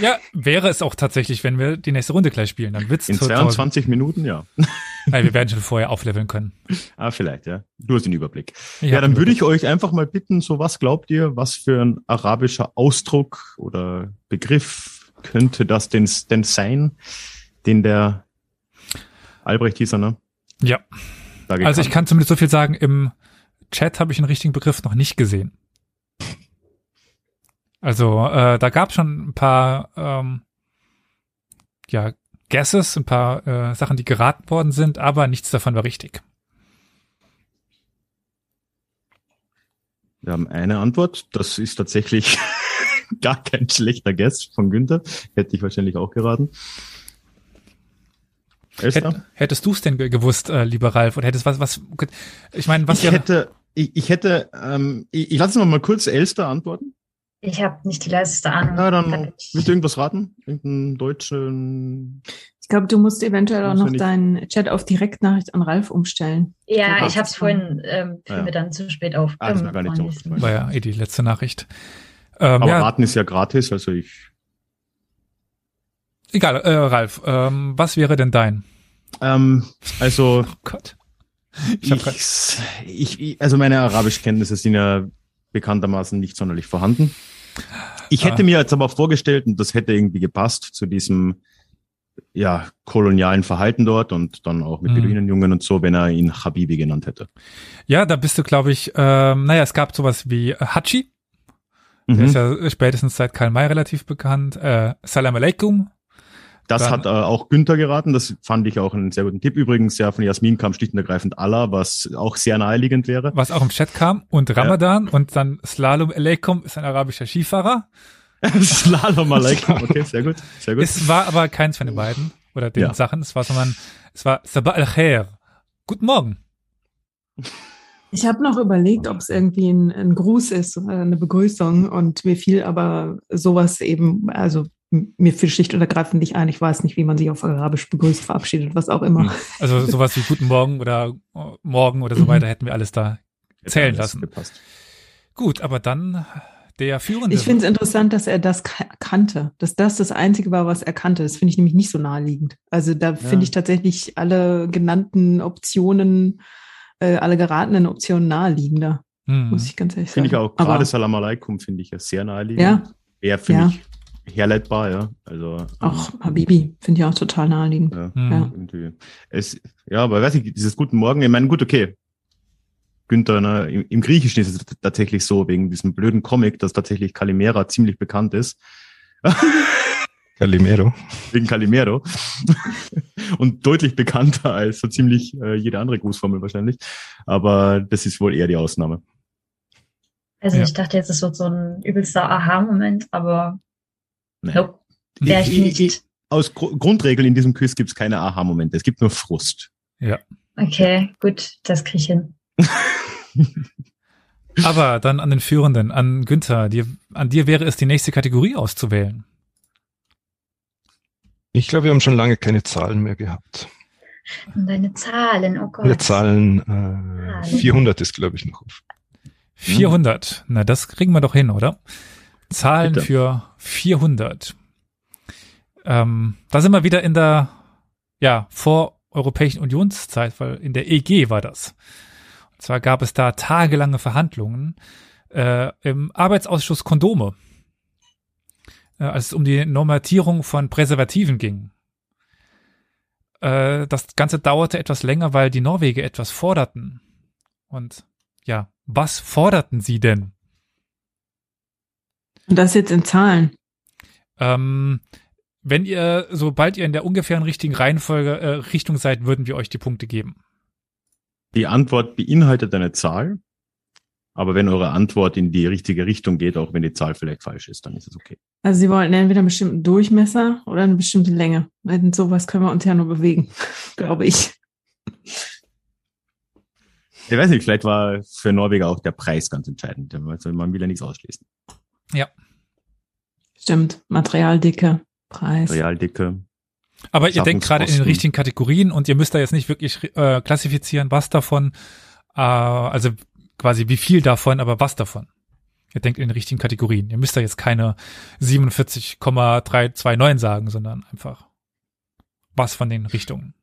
Ja, wäre es auch tatsächlich, wenn wir die nächste Runde gleich spielen. Dann wird's In 22 Minuten, ja. *laughs* Nein, wir werden schon vorher aufleveln können. Ah, vielleicht, ja. Du hast den Überblick. Ich ja, dann würde ich euch einfach mal bitten, so was glaubt ihr, was für ein arabischer Ausdruck oder Begriff könnte das denn, denn sein, den der Albrecht hieß er, ne? Ja. Also ich kann zumindest so viel sagen, im Chat habe ich den richtigen Begriff noch nicht gesehen. Also äh, da gab es schon ein paar ähm, ja, Guesses, ein paar äh, Sachen, die geraten worden sind, aber nichts davon war richtig. Wir haben eine Antwort. Das ist tatsächlich *laughs* gar kein schlechter Guess von Günther. Hätte ich wahrscheinlich auch geraten. Hätt, hättest du es denn gewusst, äh, lieber Ralf, oder hättest was, was, ich meine, was ich hätte, ich, ich hätte, ähm, ich, ich lasse noch mal kurz Elster antworten. Ich habe nicht die leiseste Ahnung. Ja, dann willst du irgendwas raten? Irgendeinen deutschen. Ich glaube, du musst eventuell auch noch deinen Chat auf Direktnachricht an Ralf umstellen. Ja, ich habe es vorhin, ähm, fiel ja. mir dann zu spät auf. Ah, das war gar nicht so. War ja eh die letzte Nachricht. Ähm, Aber ja. raten ist ja gratis, also ich. Egal, äh, Ralf, ähm, was wäre denn dein? Ähm, also. Oh Gott. Ich, ich, ich, also meine Arabischkenntnisse sind ja bekanntermaßen nicht sonderlich vorhanden. Ich hätte ah. mir jetzt aber vorgestellt, und das hätte irgendwie gepasst zu diesem ja, kolonialen Verhalten dort und dann auch mit mhm. Beduinenjungen und so, wenn er ihn Habibi genannt hätte. Ja, da bist du, glaube ich, ähm, naja, es gab sowas wie Hachi. Mhm. Der ist ja spätestens seit Karl May relativ bekannt. Äh, Salam alaikum das Dann, hat äh, auch Günther geraten. Das fand ich auch einen sehr guten Tipp. Übrigens, ja, von Jasmin kam schlicht und ergreifend Allah, was auch sehr naheliegend wäre. Was auch im Chat kam. Und Ramadan ja. und dann Slalom Aleikum ist ein arabischer Skifahrer. *laughs* Slalom Aleikum, okay, sehr gut, sehr gut. Es war aber keins von den beiden oder den ja. Sachen. Es war, sondern es war Sabah al-Khair. Guten Morgen. Ich habe noch überlegt, ob es irgendwie ein, ein, Gruß ist, äh, eine Begrüßung und mir fiel aber sowas eben, also mir für schlicht und ergreifend nicht ein. Ich weiß nicht, wie man sich auf Arabisch begrüßt, verabschiedet, was auch immer. Hm. Also sowas wie Guten Morgen oder Morgen oder so mhm. weiter hätten wir alles da zählen lassen. Gepasst. Gut, aber dann der Führende. Ich finde es interessant, dass er das kannte, dass das das Einzige war, was er kannte. Das finde ich nämlich nicht so naheliegend. Also da ja. finde ich tatsächlich alle genannten Optionen, äh, alle geratenen Optionen naheliegender. Hm. Muss ich ganz ehrlich sagen. Finde ich auch. Gerade Salam Aleikum finde ich ja sehr naheliegend. Ja. Wäre für ja. mich herleitbar, ja. Also auch ähm, Habibi finde ich auch total naheliegend. Ja, mhm. ja. Es, ja, aber weiß ich, dieses Guten Morgen, ich meine, gut, okay. Günther, ne, im, im Griechischen ist es tatsächlich so, wegen diesem blöden Comic, dass tatsächlich Calimera ziemlich bekannt ist. *laughs* Calimero. Wegen Calimero. *laughs* Und deutlich bekannter als so ziemlich äh, jede andere Grußformel wahrscheinlich. Aber das ist wohl eher die Ausnahme. Also ja. ich dachte jetzt, es wird so ein übelster Aha-Moment, aber. Nope. Wäre ich nicht. Ich, aus Gr Grundregel in diesem Quiz gibt es keine Aha-Momente. Es gibt nur Frust. Ja. Okay, gut, das kriege ich hin. *laughs* Aber dann an den Führenden, an Günther, dir, an dir wäre es die nächste Kategorie auszuwählen. Ich glaube, wir haben schon lange keine Zahlen mehr gehabt. Und deine Zahlen, oh Gott. Meine Zahlen, äh, 400 ist, glaube ich, noch auf. 400, na das kriegen wir doch hin, oder? Zahlen Bitte. für 400. Ähm, da sind wir wieder in der, ja, vor Europäischen Unionszeit, weil in der EG war das. Und zwar gab es da tagelange Verhandlungen äh, im Arbeitsausschuss Kondome, äh, als es um die Normatierung von Präservativen ging. Äh, das Ganze dauerte etwas länger, weil die Norweger etwas forderten. Und ja, was forderten sie denn? Und das jetzt in Zahlen? Ähm, wenn ihr, sobald ihr in der ungefähren richtigen Reihenfolge äh, Richtung seid, würden wir euch die Punkte geben. Die Antwort beinhaltet eine Zahl, aber wenn eure Antwort in die richtige Richtung geht, auch wenn die Zahl vielleicht falsch ist, dann ist es okay. Also Sie wollten entweder einen bestimmten Durchmesser oder eine bestimmte Länge. In sowas können wir uns ja nur bewegen, *laughs* glaube ich. Ich weiß nicht, vielleicht war für Norweger auch der Preis ganz entscheidend. Man will ja nichts ausschließen. Ja. Stimmt. Materialdicke, Preis. Materialdicke. Aber ihr denkt gerade in den richtigen Kategorien und ihr müsst da jetzt nicht wirklich äh, klassifizieren, was davon, äh, also quasi wie viel davon, aber was davon. Ihr denkt in den richtigen Kategorien. Ihr müsst da jetzt keine 47,329 sagen, sondern einfach was von den Richtungen.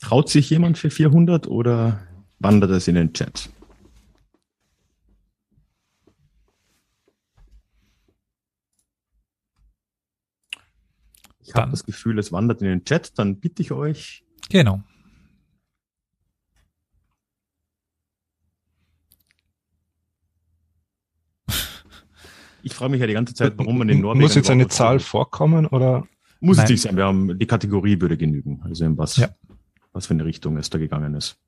Traut sich jemand für 400 oder wandert es in den Chat? Ich habe das Gefühl, es wandert in den Chat, dann bitte ich euch. Genau. *laughs* Ich frage mich ja die ganze Zeit, warum man in Norwegen. Muss jetzt eine Zahl vorkommen oder? Muss Nein. es nicht sein. Wir haben, die Kategorie würde genügen. Also in was, ja. was für eine Richtung es da gegangen ist.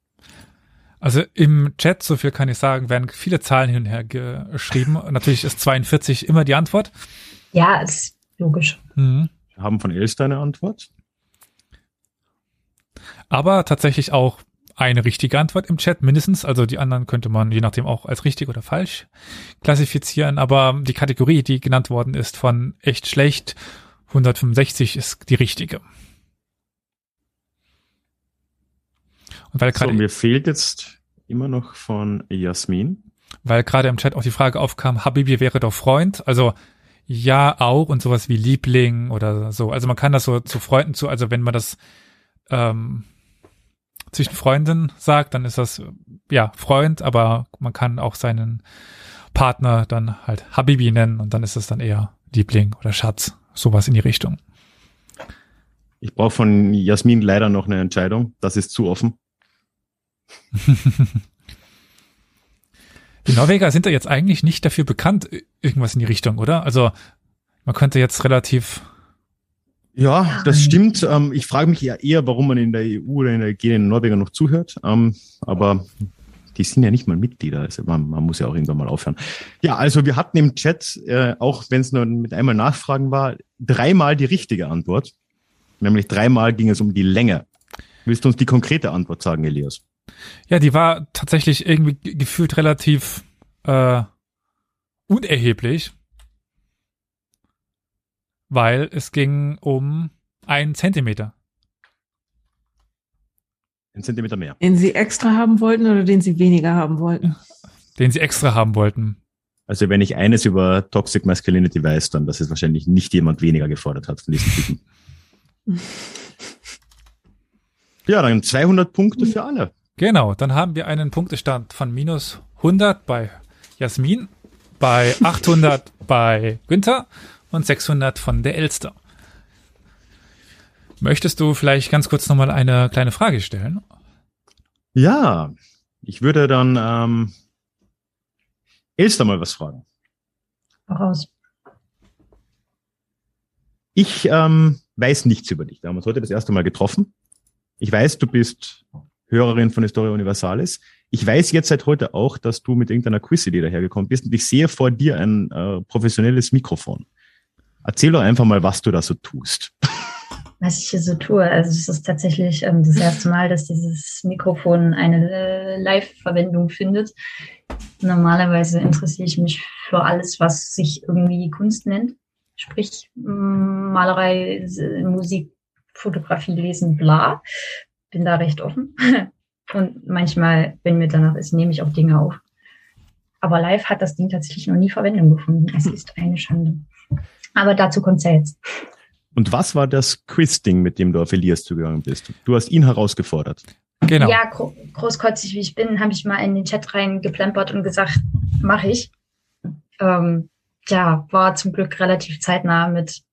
Also im Chat, so viel kann ich sagen, werden viele Zahlen hin und her geschrieben. *laughs* Natürlich ist 42 immer die Antwort. Ja, ist logisch. Mhm. Haben von Elster eine Antwort. Aber tatsächlich auch eine richtige Antwort im Chat, mindestens. Also die anderen könnte man je nachdem auch als richtig oder falsch klassifizieren. Aber die Kategorie, die genannt worden ist von echt schlecht, 165 ist die richtige. Und weil gerade so, mir fehlt jetzt immer noch von Jasmin. Weil gerade im Chat auch die Frage aufkam, Habibi wäre doch Freund. Also ja auch und sowas wie Liebling oder so. Also man kann das so zu Freunden zu, also wenn man das ähm, zwischen Freunden sagt, dann ist das ja Freund, aber man kann auch seinen Partner dann halt Habibi nennen und dann ist es dann eher Liebling oder Schatz, sowas in die Richtung. Ich brauche von Jasmin leider noch eine Entscheidung. Das ist zu offen. *laughs* Die Norweger sind ja jetzt eigentlich nicht dafür bekannt, irgendwas in die Richtung, oder? Also man könnte jetzt relativ. Ja, das stimmt. Ähm, ich frage mich ja eher, warum man in der EU oder in der G in Norweger noch zuhört. Ähm, aber die sind ja nicht mal Mitglieder. Also man, man, muss ja auch irgendwann mal aufhören. Ja, also wir hatten im Chat, äh, auch wenn es nur mit einmal Nachfragen war, dreimal die richtige Antwort. Nämlich dreimal ging es um die Länge. Willst du uns die konkrete Antwort sagen, Elias? Ja, die war tatsächlich irgendwie gefühlt relativ äh, unerheblich, weil es ging um einen Zentimeter. Ein Zentimeter mehr. Den Sie extra haben wollten oder den Sie weniger haben wollten? Den Sie extra haben wollten. Also wenn ich eines über Toxic Masculinity weiß, dann, dass es wahrscheinlich nicht jemand weniger gefordert hat von diesen Typen. *laughs* ja, dann 200 Punkte für alle. Genau, dann haben wir einen Punktestand von minus 100 bei Jasmin, bei 800 *laughs* bei Günther und 600 von der Elster. Möchtest du vielleicht ganz kurz nochmal eine kleine Frage stellen? Ja, ich würde dann ähm, Elster mal was fragen. Voraus. Ich ähm, weiß nichts über dich. Wir haben uns heute das erste Mal getroffen. Ich weiß, du bist Hörerin von Historia Universalis. Ich weiß jetzt seit heute auch, dass du mit irgendeiner Quiz-Idee dahergekommen bist und ich sehe vor dir ein äh, professionelles Mikrofon. Erzähl doch einfach mal, was du da so tust. *laughs* Was ich hier so tue, also es ist tatsächlich ähm, das erste Mal, dass dieses Mikrofon eine äh, Live-Verwendung findet. Normalerweise interessiere ich mich für alles, was sich irgendwie Kunst nennt, sprich Malerei, Musik, Fotografie, Lesen, bla bin da recht offen. *laughs* Und manchmal, wenn mir danach ist, nehme ich auch Dinge auf. Aber live hat das Ding tatsächlich noch nie Verwendung gefunden. Es ist eine Schande. Aber dazu kommt es ja jetzt. Und was war das Quiz-Ding, mit dem du auf Elias zugegangen bist? Du hast ihn herausgefordert. Genau. Ja, gro großkotzig wie ich bin, habe ich mal in den Chat reingeplempert und gesagt, mache ich. Ähm, ja, war zum Glück relativ zeitnah mit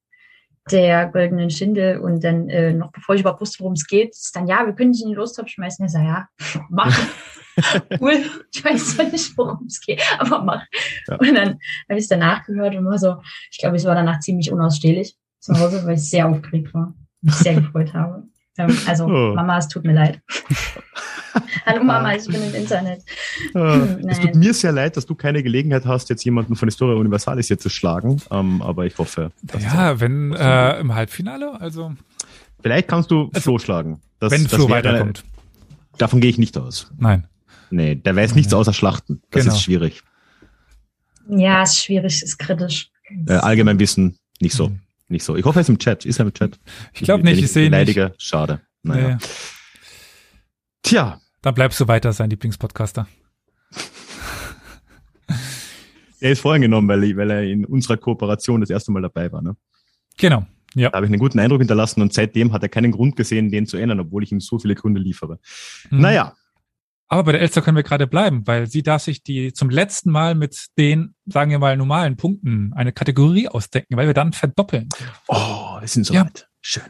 der goldenen Schindel und dann äh, noch bevor ich überhaupt wusste, worum es geht, ist dann, ja, wir können dich in den Lostopf schmeißen. Ich sage, ja, *laughs* mach. *laughs* cool. Ich weiß zwar nicht, worum es geht, *laughs* aber mach. Ja. Und dann habe ich es danach gehört und war so, ich glaube, ich war danach ziemlich unausstehlich zu Hause, weil ich sehr aufgeregt war mich sehr gefreut habe. Ähm, also, oh. Mama, es tut mir leid. *laughs* Hallo Mama, ich bin im Internet. Ah, es tut mir sehr leid, dass du keine Gelegenheit hast, jetzt jemanden von Historia Universalis hier zu schlagen. Ähm, aber ich hoffe. Ja, wenn äh, im Halbfinale, also. Vielleicht kannst du also, Flo schlagen. Das, wenn Flo weiterkommt. Davon gehe ich nicht aus. Nein. Nee, der weiß nichts außer Schlachten. Das genau. ist schwierig. Ja, ist schwierig, ist kritisch. Äh, allgemein Wissen, nicht so. Mhm. Nicht so. Ich hoffe, er ist im Chat. Ist er im Chat? Ich glaube nicht, ich, ich sehe nicht. Schade. Naja. Nee. Tja. Dann bleibst du weiter sein Lieblingspodcaster. *laughs* er ist vorhin genommen, weil, weil er in unserer Kooperation das erste Mal dabei war. Ne? Genau. Ja. Da habe ich einen guten Eindruck hinterlassen und seitdem hat er keinen Grund gesehen, den zu ändern, obwohl ich ihm so viele Gründe liefere. Mhm. Naja. Aber bei der Elster können wir gerade bleiben, weil sie darf sich die zum letzten Mal mit den, sagen wir mal, normalen Punkten eine Kategorie ausdenken, weil wir dann verdoppeln. Oh, wir sind so ja. weit. Schön.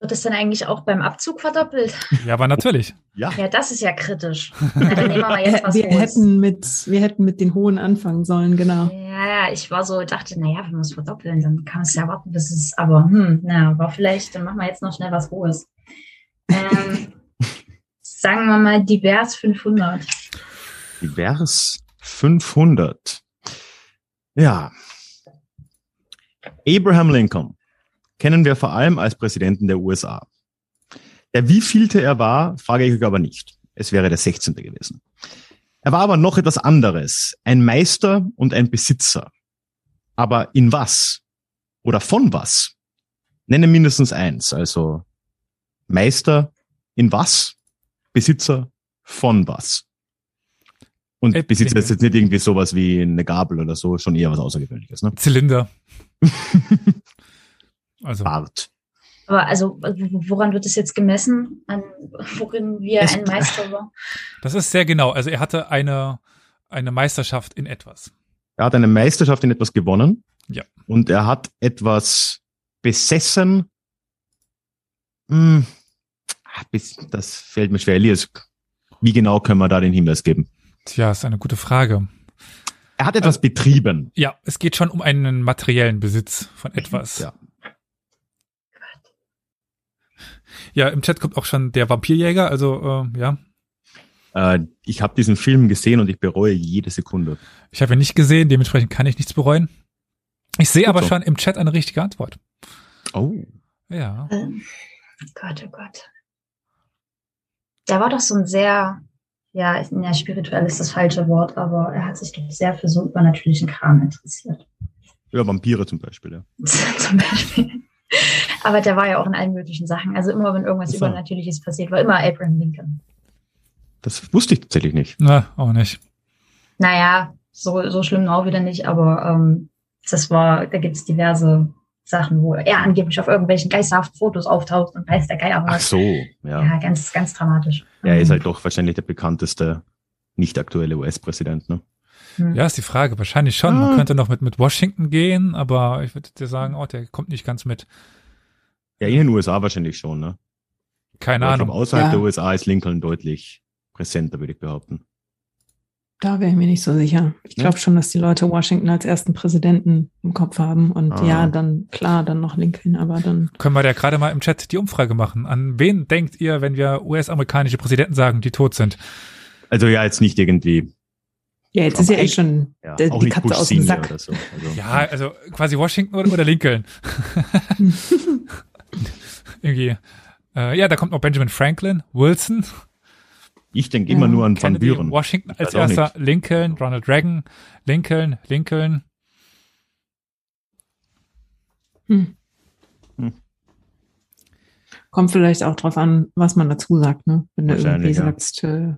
Wird das dann eigentlich auch beim Abzug verdoppelt? Ja, aber natürlich. Ja, ja das ist ja kritisch. *laughs* Na, dann nehmen wir mal jetzt was wir hätten mit Wir hätten mit den hohen anfangen sollen, genau. Ja, ja, ich war so, dachte, naja, wenn wir es verdoppeln, dann kann es ja warten, bis es, aber hm, na, war vielleicht, dann machen wir jetzt noch schnell was Hohes. Ähm, *laughs* sagen wir mal divers 500. Divers 500. Ja. Abraham Lincoln kennen wir vor allem als Präsidenten der USA. Der wievielte er war, frage ich euch aber nicht. Es wäre der 16. gewesen. Er war aber noch etwas anderes. Ein Meister und ein Besitzer. Aber in was? Oder von was? Nenne mindestens eins. Also Meister in was? Besitzer von was? Und Äh, Besitzer ist jetzt nicht irgendwie sowas wie eine Gabel oder so, schon eher was Außergewöhnliches, ne? Zylinder. *laughs* also, Bart. Aber also, woran wird es jetzt gemessen? An worin wir ein Meister war? das ist sehr genau. Also er hatte eine, eine Meisterschaft in etwas. Er hat eine Meisterschaft in etwas gewonnen. Ja. Und er hat etwas besessen. Hm, ah, bis- das fällt mir schwer. Elias, wie genau können wir da den Hinweis geben? Tja, ist eine gute Frage. Er hat etwas betrieben. Ja, es geht schon um einen materiellen Besitz von etwas. Ja. Ja, im Chat kommt auch schon der Vampirjäger, also äh, ja. Äh, ich habe diesen Film gesehen und ich bereue jede Sekunde. Ich habe ihn nicht gesehen, dementsprechend kann ich nichts bereuen. Ich sehe aber so. schon im Chat eine richtige Antwort. Oh. Ja. Ähm, Gott, oh Gott. Der war doch so ein sehr, ja, ja, spirituell ist das falsche Wort, aber er hat sich doch sehr für so übernatürlichen Kram interessiert. Ja, Vampire zum Beispiel, ja. *laughs* Zum Beispiel. *laughs* Aber der war ja auch in allen möglichen Sachen. Also immer, wenn irgendwas So. Übernatürliches passiert, war immer Abraham Lincoln. Das wusste ich tatsächlich nicht. Na, auch nicht. Naja, so, so schlimm auch wieder nicht, aber ähm, das war, da gibt es diverse Sachen, wo er angeblich auf irgendwelchen geisterhaften Fotos auftaucht und weiß der Geier Ach was. so, Ja, ja. ganz, ganz dramatisch. Er ist Mhm. halt doch wahrscheinlich der bekannteste nicht aktuelle US-Präsident, ne? Mhm. Ja, ist die Frage. Wahrscheinlich schon. Ah. Man könnte noch mit, mit Washington gehen, aber ich würde dir sagen, oh, der kommt nicht ganz mit. Ja, in den USA wahrscheinlich schon, ne? Keine Aber Ahnung. glaube, außerhalb Ja. der USA ist Lincoln deutlich präsenter, würde ich behaupten. Da wäre ich mir nicht so sicher. Ich Ja. glaube schon, dass die Leute Washington als ersten Präsidenten im Kopf haben. Und Ah. ja, dann klar, dann noch Lincoln, aber dann. Können wir da gerade mal im Chat die Umfrage machen. An wen denkt ihr, wenn wir US-amerikanische Präsidenten sagen, die tot sind? Also ja, jetzt nicht irgendwie, Ja, jetzt ist ja eh eigentlich- schon ja, der, die Katze Bush aus dem Senior Sack. so. Also, Ja, also quasi Washington oder, oder Lincoln. *laughs* Irgendwie. Äh, ja, da kommt noch Benjamin Franklin, Wilson, Ich denke immer Ja, nur an Van Kennedy, Buren. Washington als erster, Lincoln, Ronald Reagan, Lincoln, Lincoln. Hm. Hm. Kommt vielleicht auch drauf an, was man dazu sagt, ne? Wenn du irgendwie ja. sagst, äh,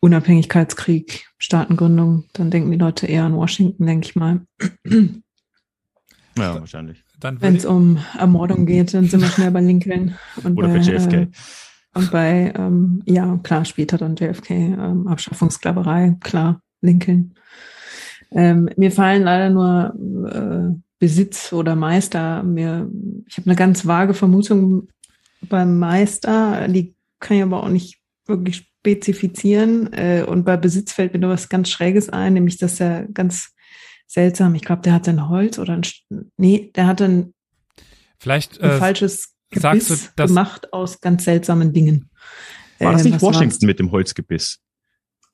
Unabhängigkeitskrieg, Staatengründung, dann denken die Leute eher an Washington, denke ich mal. *clears throat* Ja, wahrscheinlich. Wenn es um Ermordung geht, dann sind wir schnell bei Lincoln. Und Oder bei, für JFK. Äh, und bei, ähm, ja, klar, später dann JFK, ähm, Abschaffungssklaverei, klar, Lincoln. Ähm, mir fallen leider nur äh, Besitz oder Meister. Mir, ich habe eine ganz vage Vermutung beim Meister, die kann ich aber auch nicht wirklich spezifizieren. Äh, und bei Besitz fällt mir nur was ganz Schräges ein, nämlich dass er ganz seltsam, ich glaube, der hatte ein Holz oder ein, nee, der hatte ein vielleicht ein äh, falsches Gebiss du, dass- gemacht aus ganz seltsamen Dingen. War das Äh, nicht was war's? Washington mit dem Holzgebiss?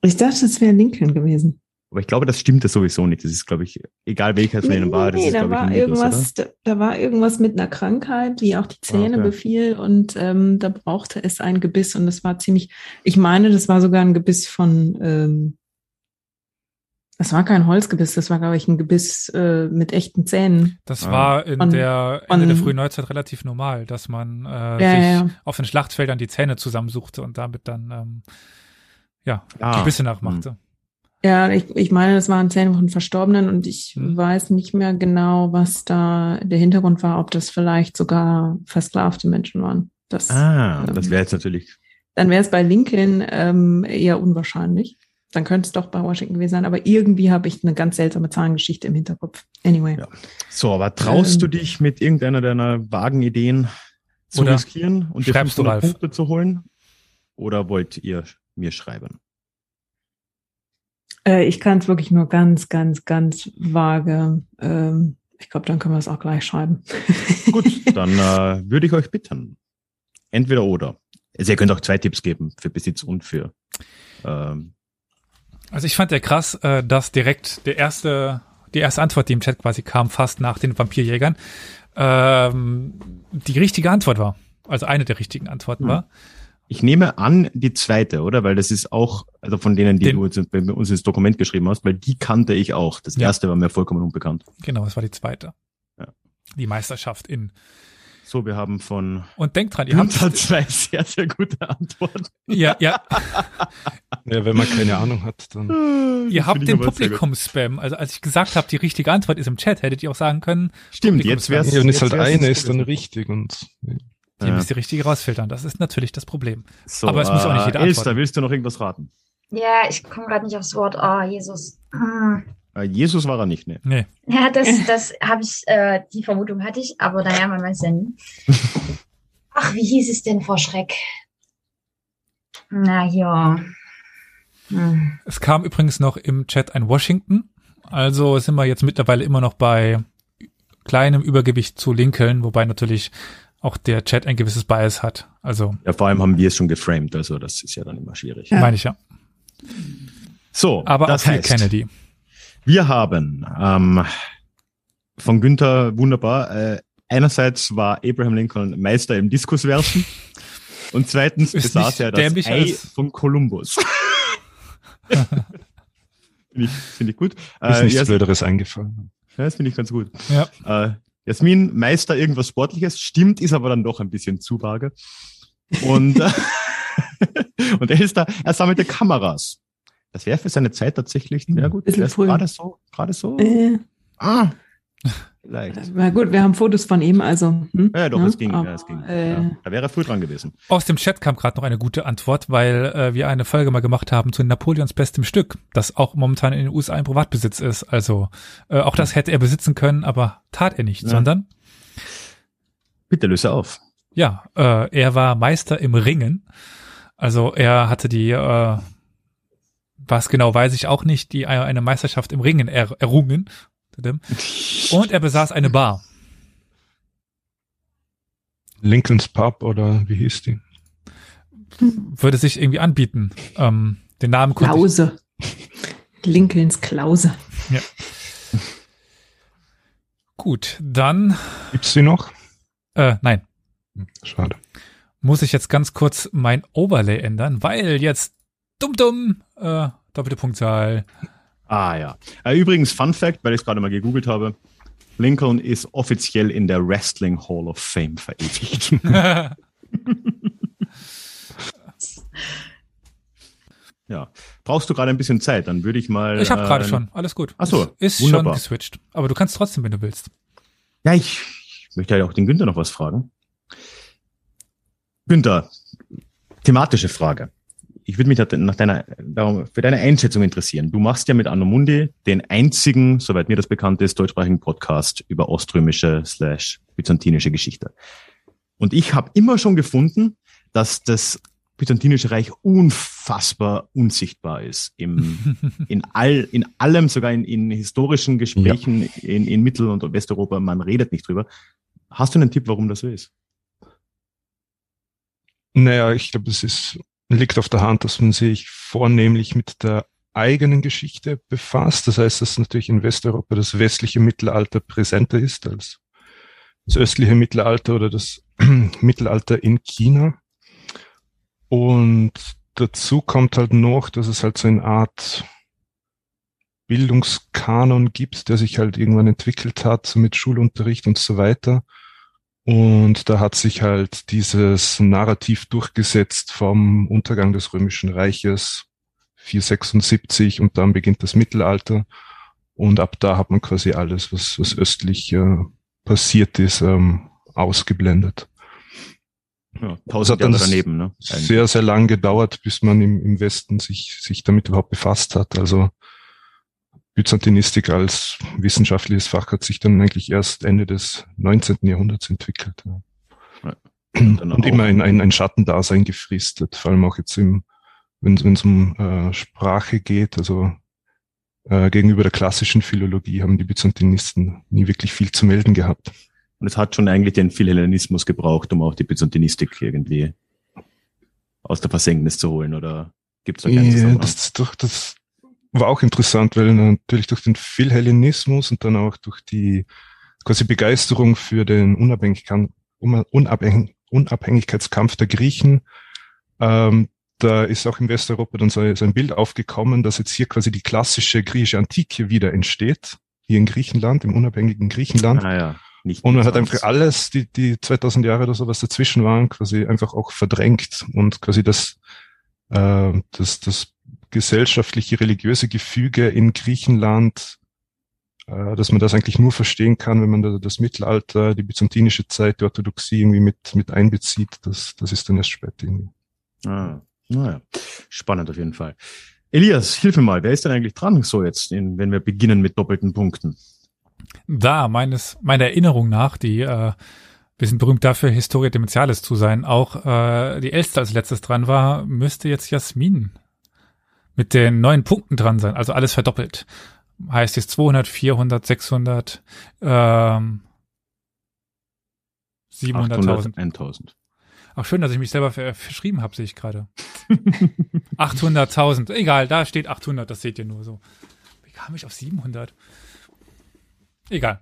Ich dachte, es wäre Lincoln gewesen. Aber ich glaube, das stimmte sowieso nicht. Das ist, glaube ich, egal welcher von denen war, das nee, ist, da glaube ich, war ein Mythos, irgendwas, da, da war irgendwas mit einer Krankheit, die auch die Zähne Okay. befiel und ähm, da brauchte es ein Gebiss und das war ziemlich, ich meine, das war sogar ein Gebiss von, ähm, das war kein Holzgebiss, das war, glaube ich, ein Gebiss äh, mit echten Zähnen. das Ah. war in Von- der Ende der von- frühen Neuzeit relativ normal, dass man äh, Ja, sich ja, ja. auf den Schlachtfeldern die Zähne zusammensuchte und damit dann ähm, ja Ah, Gebisse nachmachte. Ja, ich, ich meine, das waren Zähne von Verstorbenen und ich Hm. weiß nicht mehr genau, was da der Hintergrund war, ob das vielleicht sogar versklavte Menschen waren. Das, Ah, ähm, das wäre jetzt natürlich, Dann wäre es bei Lincoln ähm, eher unwahrscheinlich. Dann könnte es doch bei Washington gewesen sein, aber irgendwie habe ich eine ganz seltsame Zahlengeschichte im Hinterkopf. Anyway. Ja. so, aber traust Ähm. du dich mit irgendeiner deiner vagen Ideen zu riskieren und dir schreibst du, 500 Ralf? Punkte zu holen? Oder wollt ihr mir schreiben? Äh, ich kann es wirklich nur ganz, ganz, ganz vage. Ähm, ich glaube, dann können wir es auch gleich schreiben. *laughs* Gut, dann äh, würde ich euch bitten. Entweder oder. Also ihr könnt auch zwei Tipps geben für Besitz und für ähm, Also ich fand ja krass, äh, dass direkt der erste, die erste Antwort, die im Chat quasi kam, fast nach den Vampirjägern, ähm, die richtige Antwort war. also eine der richtigen Antworten hm. war. Ich nehme an, die zweite, oder? Weil das ist auch, also von denen, die Den, du uns, uns ins Dokument geschrieben hast, weil die kannte ich auch. Das ja. erste war mir vollkommen unbekannt. Genau, das war die zweite. Ja. Die Meisterschaft in so, wir haben von. Und denkt dran, ihr habt zwei sehr, sehr gute Antworten. Ja, ja. *laughs* ja, wenn man keine Ahnung hat, dann. ihr habt den Publikum-Spam. Also als ich gesagt habe, die richtige Antwort ist im Chat, hättet ihr auch sagen können. Stimmt, jetzt wäre es. Ja, und ist halt eine, ist dann richtig und. Die ja. müsst ihr richtig rausfiltern. Das ist natürlich das Problem. So, Aber es muss auch nicht jeder äh, Elster, willst du noch irgendwas raten? Ja, ich komme gerade nicht aufs Wort. Oh, Jesus. Hm. Jesus war er nicht, ne? Nee. Ja, das, das habe ich, äh, die Vermutung hatte ich, aber naja, man weiß ja nie. *laughs* Ach, wie hieß es denn vor Schreck? Na ja. Hm. Es kam übrigens noch im Chat ein Washington. Also sind wir jetzt mittlerweile immer noch bei kleinem Übergewicht zu Lincoln, wobei natürlich auch der Chat ein gewisses Bias hat. Also ja, vor allem haben wir es schon geframed, also das ist ja dann immer schwierig. Ja. Meine ich ja. So, aber das auch heißt, Kennedy. Wir haben ähm, von Günther wunderbar. Äh, einerseits war Abraham Lincoln Meister im Diskuswerfen *laughs* und zweitens Ist besaß er das Ei von Kolumbus. *laughs* finde ich, find ich gut. Ist äh, nichts Blöderes eingefallen. Ja, das finde ich ganz gut. Ja. Äh, Jasmin, Meister irgendwas Sportliches, stimmt, ist aber dann doch ein bisschen zu vage. Und, *laughs* *laughs* und er ist da, er sammelte Kameras. Das wäre für seine Zeit tatsächlich, ja gut, gerade so, gerade so. Äh. Ah, vielleicht. Na gut, wir haben Fotos von ihm, also. Hm? Ja, doch, ja, es ging, aber, ja, es ging. Äh, ja. Da wäre er früh dran gewesen. Aus dem Chat kam gerade noch eine gute Antwort, weil äh, wir eine Folge mal gemacht haben zu Napoleons bestem Stück, das auch momentan in den USA in Privatbesitz ist. Also äh, auch das hätte er besitzen können, aber tat er nicht, sondern. Bitte löse auf. Ja, äh, er war Meister im Ringen. Also er hatte die äh, was genau weiß ich auch nicht, die eine Meisterschaft im Ringen er, errungen. Und er besaß eine Bar. Lincolns Pub oder wie hieß die? Würde sich irgendwie anbieten. Ähm, den Namen Klause. Lincolns Klause. Ja. Gut, dann. Gibt's sie noch? Äh, nein. Schade. Muss ich jetzt ganz kurz mein Overlay ändern, weil jetzt dumm dumm äh, doppelte Punktzahl. Ah ja. Äh, übrigens, Fun Fact, weil ich es gerade mal gegoogelt habe. Lincoln ist offiziell in der Wrestling Hall of Fame verewigt. *laughs* ja. Brauchst du gerade ein bisschen Zeit? Dann würde ich mal. Ich habe gerade äh, schon. Alles gut. Achso. Ist wunderbar. schon geswitcht. Aber du kannst trotzdem, wenn du willst. Ja, ich, ich möchte ja auch den Günther noch was fragen. Günther, thematische Frage ich würde mich nach deiner, für deine Einschätzung interessieren. Du machst ja mit Anno Mundi den einzigen, soweit mir das bekannt ist, deutschsprachigen Podcast über oströmische slash byzantinische Geschichte. Und ich habe immer schon gefunden, dass das byzantinische Reich unfassbar unsichtbar ist im, *laughs* in all, in allem, sogar in, in historischen Gesprächen ja. in, in Mittel- und Westeuropa. Man redet nicht drüber. Hast du einen Tipp, warum das so ist? Naja, ich glaube, es ist liegt auf der Hand, dass man sich vornehmlich mit der eigenen Geschichte befasst. Das heißt, dass natürlich in Westeuropa das westliche Mittelalter präsenter ist als das östliche Mittelalter oder das *clears throat* Mittelalter in China. Und dazu kommt halt noch, dass es halt so eine Art Bildungskanon gibt, der sich halt irgendwann entwickelt hat, so mit Schulunterricht und so weiter. Und da hat sich halt dieses Narrativ durchgesetzt vom Untergang des Römischen Reiches 476 und dann beginnt das Mittelalter. Und ab da hat man quasi alles, was, was östlich äh, passiert ist, ähm, ausgeblendet. Ja, tausend Jahre daneben, ne? Sehr, sehr lang gedauert, bis man im, im Westen sich, sich damit überhaupt befasst hat. Also Byzantinistik als wissenschaftliches Fach hat sich dann eigentlich erst Ende des 19. Jahrhunderts entwickelt. Ja. Und immer in ein, ein Schattendasein gefristet, vor allem auch jetzt im, wenn es um äh, Sprache geht, also äh, gegenüber der klassischen Philologie haben die Byzantinisten nie wirklich viel zu melden gehabt. Und es hat schon eigentlich den Philhellenismus gebraucht, um auch die Byzantinistik irgendwie aus der Versenknis zu holen, oder gibt es da keinen ja, das, doch, das, war auch interessant, weil natürlich durch den Philhellenismus und dann auch durch die quasi Begeisterung für den Unabhängigkeit, Unabhängig, Unabhängigkeitskampf der Griechen. Ähm, da ist auch in Westeuropa dann so, so ein Bild aufgekommen, dass jetzt hier quasi die klassische griechische Antike wieder entsteht, hier in Griechenland, im unabhängigen Griechenland. Ah, ja. Nicht und man hat einfach alles, die, die 2000 Jahre oder so, was dazwischen waren, quasi einfach auch verdrängt und quasi das, äh, das, das gesellschaftliche, religiöse Gefüge in Griechenland, äh, dass man das eigentlich nur verstehen kann, wenn man da, das Mittelalter, die byzantinische Zeit, die Orthodoxie irgendwie mit, mit einbezieht. Das, das ist dann erst spät irgendwie. Ah, naja, spannend auf jeden Fall. Elias, hilf mir mal, wer ist denn eigentlich dran so jetzt, in, wenn wir beginnen mit doppelten Punkten? Da, meines, meiner Erinnerung nach, die äh, wir sind berühmt dafür, Historia Dementialis zu sein, auch äh, die Elster als letztes dran war, müsste jetzt Jasmin mit den neuen Punkten dran sein, also alles verdoppelt. Heißt jetzt 200, 400, 600, ähm, 700.000. 1000. Ach, schön, dass ich mich selber verschrieben habe, sehe ich gerade. *laughs* 800.000. Egal, da steht 800, das seht ihr nur so. Wie kam ich auf 700? Egal.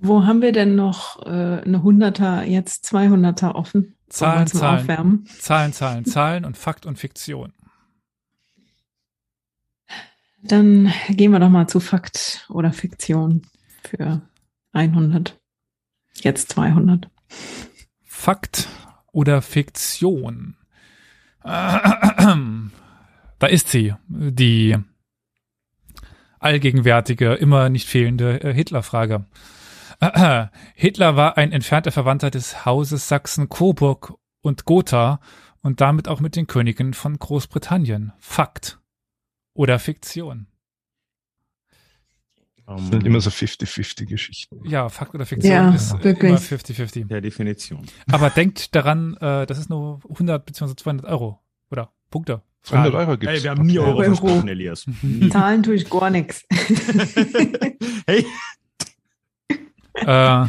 Wo haben wir denn noch äh, eine 100er, jetzt 200er offen? Zahlen, Zahlen, Aufwärmen? Zahlen, Zahlen, Zahlen und Fakt und Fiktion. Dann gehen wir doch mal zu Fakt oder Fiktion für 100. Jetzt 200. Fakt oder Fiktion? Da ist sie, die allgegenwärtige, immer nicht fehlende äh, Hitlerfrage. *clears throat* Hitler war ein entfernter Verwandter des Hauses Sachsen-Coburg und Gotha und damit auch mit den Königen von Großbritannien. Fakt oder Fiktion? Das sind immer so 50-50 Geschichten. Ja, Fakt oder Fiktion ja, ist wirklich. immer 50-50. Der Definition. Aber denkt daran, äh, das ist nur 100 bzw. 200 Euro oder Punkte. 200 Euro gibt's. Hey, wir haben nie Euro Euro. versprochen, Elias. *laughs* Nie. Zahlen tue ich gar nichts. *laughs* hey, Äh,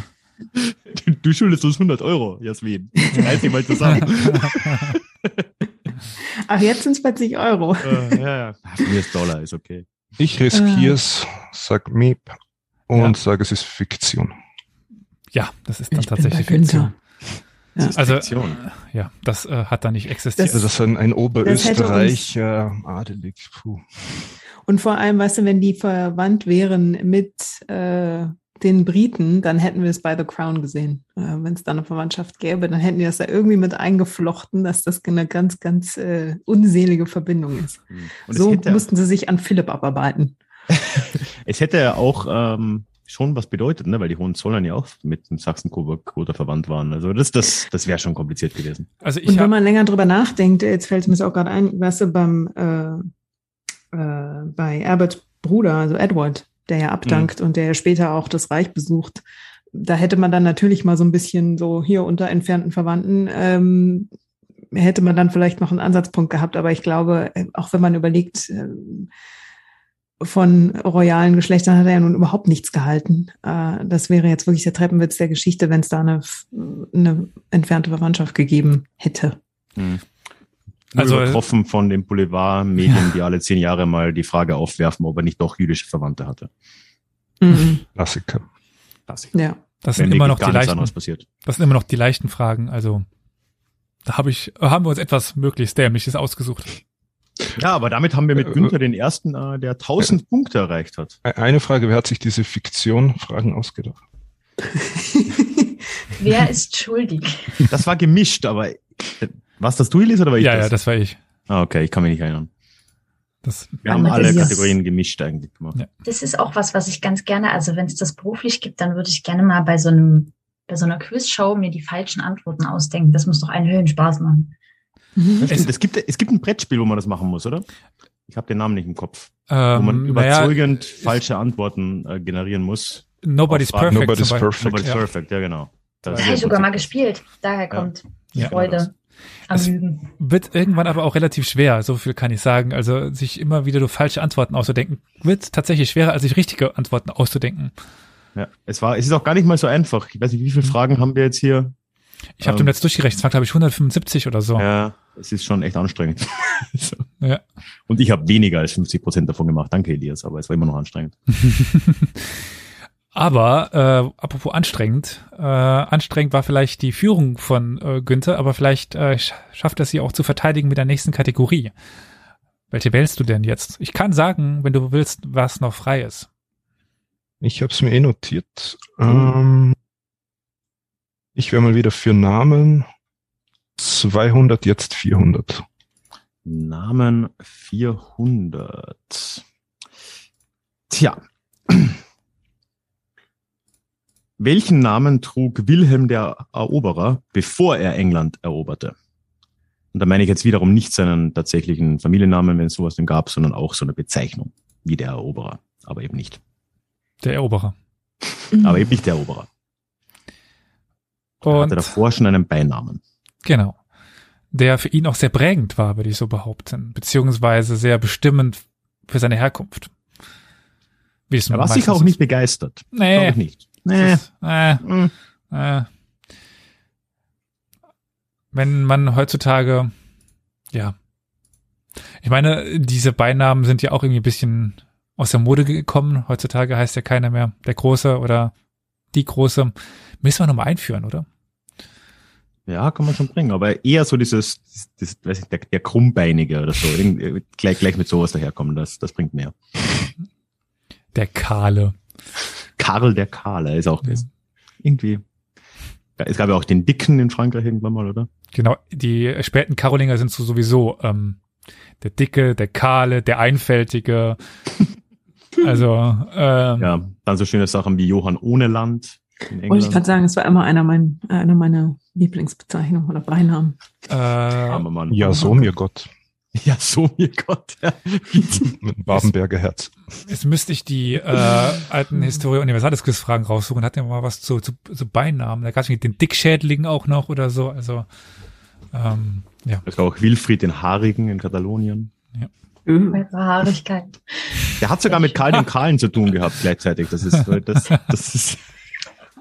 du, du schuldest uns 100 Euro, Jasmin. Reiß dich mal zusammen. Ach, jetzt sind es plötzlich Euro. äh, ja, ja. Ach, mir ist Dollar, ist okay. Ich riskiere es, sag Meep und Ja. sage, es ist Fiktion. ja, das ist dann Ich tatsächlich. Fiktion. Das ist Also, äh, ja, das äh, hat da nicht existiert. Das- Also das ist ein, ein hätte uns- Oberösterreicher adelig. Puh. Und vor allem, weißt du, wenn die verwandt wären mit äh, den Briten, dann hätten wir es bei The Crown gesehen. Äh, wenn es da eine Verwandtschaft gäbe, dann hätten die das da irgendwie mit eingeflochten, dass das eine ganz, ganz äh, unselige Verbindung ist. Und so hätte, mussten sie sich an Philipp abarbeiten. *laughs* es hätte ja auch ähm, schon was bedeutet, ne? weil die Hohenzollern ja auch mit dem Sachsen-Coburg oder verwandt waren. Also das, das, das wäre schon kompliziert gewesen. Also ich Und wenn man länger drüber nachdenkt, jetzt fällt es mir auch gerade ein, weißt du, beim äh, äh, bei Alberts Bruder, also Edward, der ja abdankt und der ja später auch das Reich besucht, da hätte man dann natürlich mal so ein bisschen so hier unter entfernten Verwandten, ähm, hätte man dann vielleicht noch einen Ansatzpunkt gehabt, aber ich glaube, äh, auch wenn man überlegt, ähm, von royalen Geschlechtern hat er ja nun überhaupt nichts gehalten. Äh, das wäre jetzt wirklich der Treppenwitz der Geschichte, wenn es da eine, eine entfernte Verwandtschaft gegeben hätte. Hm. Also- übertroffen von den Boulevardmedien, die alle zehn Jahre mal die Frage aufwerfen, ob er nicht doch jüdische Verwandte hatte. Mhm. Klassiker. Klassik. Ja. das Wenn sind immer noch die leichten, das sind immer noch die leichten Fragen. Also da habe ich, haben wir uns etwas möglichst dämliches ausgesucht. Ja, aber damit haben wir mit Äh, Günther den ersten, äh, der 1000 Punkte erreicht hat. E- Eine Frage, wer hat sich diese Fiktion-Fragen ausgedacht? *laughs* Wer ist schuldig? Das war gemischt, aber äh, was das du, Elisa, oder war ich Ja, das? ja, das war ich. Ah, okay, ich kann mich nicht erinnern. Das, Wir haben alle das ist- Kategorien gemischt eigentlich gemacht. Ja. Das ist auch was, was ich ganz gerne, also wenn es das beruflich gibt, dann würde ich gerne mal bei so einem, bei so einer Quizshow mir die falschen Antworten ausdenken. Das muss doch einen Höhenspaß machen. Mhm. Das stimmt, es, gibt, es gibt ein Brettspiel, wo man das machen muss, oder? Ich habe den Namen nicht im Kopf. Wo man ähm, überzeugend falsche Antworten äh, generieren muss. Nobody's perfect. Nobody's perfect. Nobody's Ja. perfect, ja genau. Das Das ist habe ich ja sogar mal gespielt. Daher kommt die Ja, genau das. Freude am Es-. Wird irgendwann aber auch relativ schwer, so viel kann ich sagen. Also sich immer wieder nur falsche Antworten auszudenken, wird tatsächlich schwerer, als sich richtige Antworten auszudenken. Ja, es war, es ist auch gar nicht mal so einfach. Ich weiß nicht, wie viele Fragen haben wir jetzt hier? Ich habe Ähm. dem jetzt durchgerechnet, es war glaube ich 175 oder so. Ja, es ist schon echt anstrengend. *laughs* so. Ja. Und ich habe weniger als 50 Prozent davon gemacht. Danke, Elias, aber es war immer noch anstrengend. *laughs* Aber äh, apropos anstrengend, äh, anstrengend war vielleicht die Führung von äh, Günther, aber vielleicht äh, schafft er sie auch zu verteidigen mit der nächsten Kategorie. Welche wählst du denn jetzt? Ich kann sagen, wenn du willst, was noch frei ist. Ich habe es mir eh notiert. Ähm, ich wäre mal wieder für Namen 200, jetzt 400. Namen 400. Tja. Welchen Namen trug Wilhelm der Eroberer, bevor er England eroberte? Und da meine ich jetzt wiederum nicht seinen tatsächlichen Familiennamen, wenn es sowas denn gab, sondern auch so eine Bezeichnung, wie der Eroberer, aber eben nicht. Der Eroberer. Aber eben nicht der Eroberer. Er hatte davor schon einen Beinamen. Genau. Der für ihn auch sehr prägend war, würde ich so behaupten, beziehungsweise sehr bestimmend für seine Herkunft. Wie es er war sicher auch nicht begeistert. Nee. ich nicht. Nee. Ist, äh, mm. äh. Wenn man heutzutage, ja. Ich meine, diese Beinamen sind ja auch irgendwie ein bisschen aus der Mode gekommen. Heutzutage heißt ja keiner mehr der Große oder die Große. Müssen wir nochmal einführen, oder? Ja, kann man schon bringen, aber eher so dieses, das, weiß ich, der, der Krummbeinige oder so, gleich, gleich mit sowas daherkommen, das, das bringt mehr. Der Kahle. Karl der Kahle ist auch ja. irgendwie. Es gab ja auch den Dicken in Frankreich irgendwann mal, oder? Genau, die späten Karolinger sind so sowieso ähm, der Dicke, der Kahle, der Einfältige. *laughs* also ähm, ja, dann so schöne Sachen wie Johann ohne Land. Wollte ich gerade sagen, es war immer einer, mein, einer meiner Lieblingsbezeichnungen oder Beinamen. Äh. Ja, so mir Gott. *laughs* Ja, so mir Gott. Ja. *laughs* Mit dem Babenberger Herz. Jetzt müsste ich die äh, alten Historie Universalis Quiz Fragen raussuchen. Hat ja mal was zu, zu, zu Beinamen. Da gab es den Dickschädling auch noch oder so. Also ähm, ja. Es gab auch Wilfried den Haarigen in Katalonien. Ja. Mhm. Haarigkeit. Der hat sogar mit Karl dem Kahlen zu tun gehabt gleichzeitig. Das ist, das, das ist.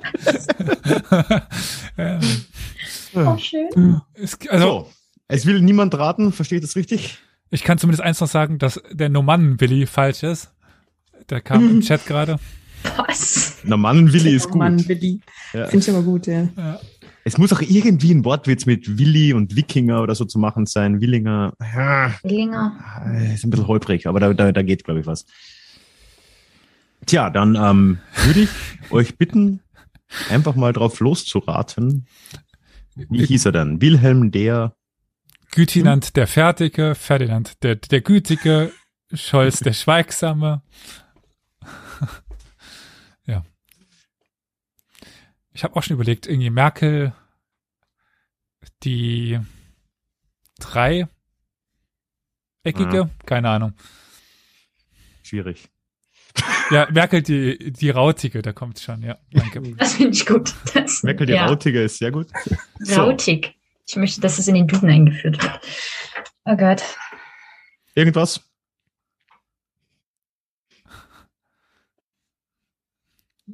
*laughs* oh, schön. also, so. Es will niemand raten, versteht das richtig? Ich kann zumindest eins noch sagen, dass der Normannen-Willi falsch ist. Der kam mhm. im *laughs* Chat gerade. Was? Normannen-Willi ist gut. Normannen-Willi. Ja. Finde ich aber gut, ja. ja. Es muss auch irgendwie ein Wortwitz mit Willi und Wikinger oder so zu machen sein. Willinger. Ja. Willinger. Ist ein bisschen holprig, aber da, da, da geht, glaube ich, was. Tja, dann ähm, würde ich *laughs* euch bitten, einfach mal drauf loszuraten. Wie hieß er denn? Wilhelm der Gütinand hm? der Fertige, Ferdinand der, der Gütige, Scholz der Schweigsame. *laughs* ja. Ich habe auch schon überlegt, irgendwie Merkel die drei eckige, ja. keine Ahnung. Schwierig. Ja, Merkel die, die Rautige, da kommt schon, ja. Danke. Das finde ich gut. Das, Merkel die ja. Rautige ist sehr gut. Rautig. Ich möchte, dass es in den Duden eingeführt wird. Oh Gott. Irgendwas?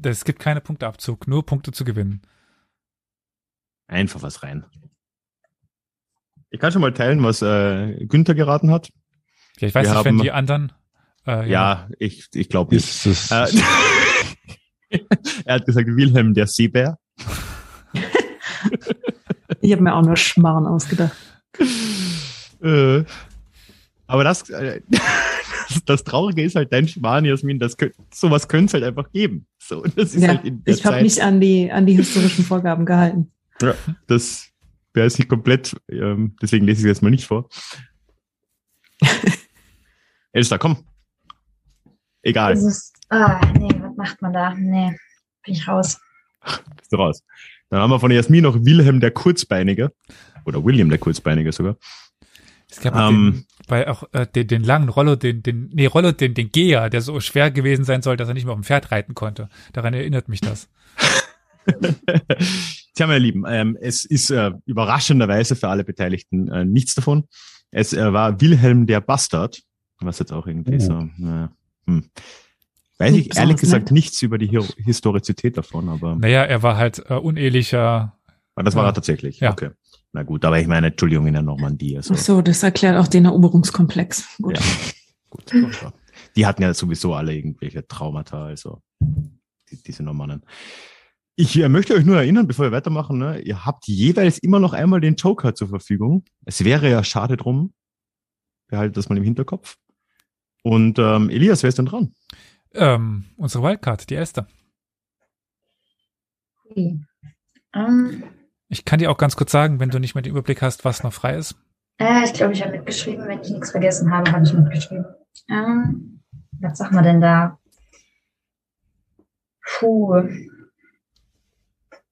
Es gibt keine Punkteabzug, nur Punkte zu gewinnen. Einfach was rein. Ich kann schon mal teilen, was äh, Günther geraten hat. Ja, ich weiß Wir nicht, haben, wenn die anderen. Äh, ja. ja, ich, ich glaube nicht. Äh, *laughs* er hat gesagt, Wilhelm der Seebär. *laughs* Ich habe mir auch nur Schmarrn ausgedacht. Äh, aber das, äh, das, *laughs* das, Traurige ist halt dein Schmarrn, Jasmin, das sowas könnte es halt einfach geben. So, das ist ja, halt in der ich habe mich an die, an die historischen Vorgaben gehalten. Ja, das wäre es nicht komplett, ähm, deswegen lese ich es jetzt mal nicht vor. *laughs* Elster, komm. Egal. Ist, ah, nee, was macht man da? Nee, bin ich raus. Bist du raus. Dann haben wir von Jasmin noch Wilhelm der Kurzbeinige. Oder William der Kurzbeinige sogar. Es gab ähm, den, bei auch äh, den, den langen Rollo, den, den, nee, Rollo, den, den Geher, der so schwer gewesen sein soll, dass er nicht mehr auf dem Pferd reiten konnte. Daran erinnert mich das. *laughs* Tja, meine Lieben, ähm, es ist äh, überraschenderweise für alle Beteiligten äh, nichts davon. Es äh, war Wilhelm der Bastard, was jetzt auch irgendwie oh. so, äh, hm. Weiß ich ehrlich gesagt nett. nichts über die Historizität davon, aber. Naja, er war halt äh, unehelicher. Ah, das war er tatsächlich. Ja. Okay. Na gut, aber ich meine, Entschuldigung, in der Normandie. Also. Ach so, das erklärt auch den Eroberungskomplex. Gut. Ja, gut. Die hatten ja sowieso alle irgendwelche Traumata, also. die, diese Normannen. Ich äh, möchte euch nur erinnern, bevor wir weitermachen, ne, ihr habt jeweils immer noch einmal den Joker zur Verfügung. Es wäre ja schade drum. Behaltet das mal im Hinterkopf. Und ähm, Elias, wer ist denn dran? Ähm, unsere Wildcard, die erste. Okay. Ähm, Ich kann dir auch ganz kurz sagen, wenn du nicht mehr den Überblick hast, was noch frei ist. äh, ich glaube, ich habe mitgeschrieben. Wenn ich nichts vergessen habe, habe ich mitgeschrieben. Ähm, was sagen wir denn da? Puh.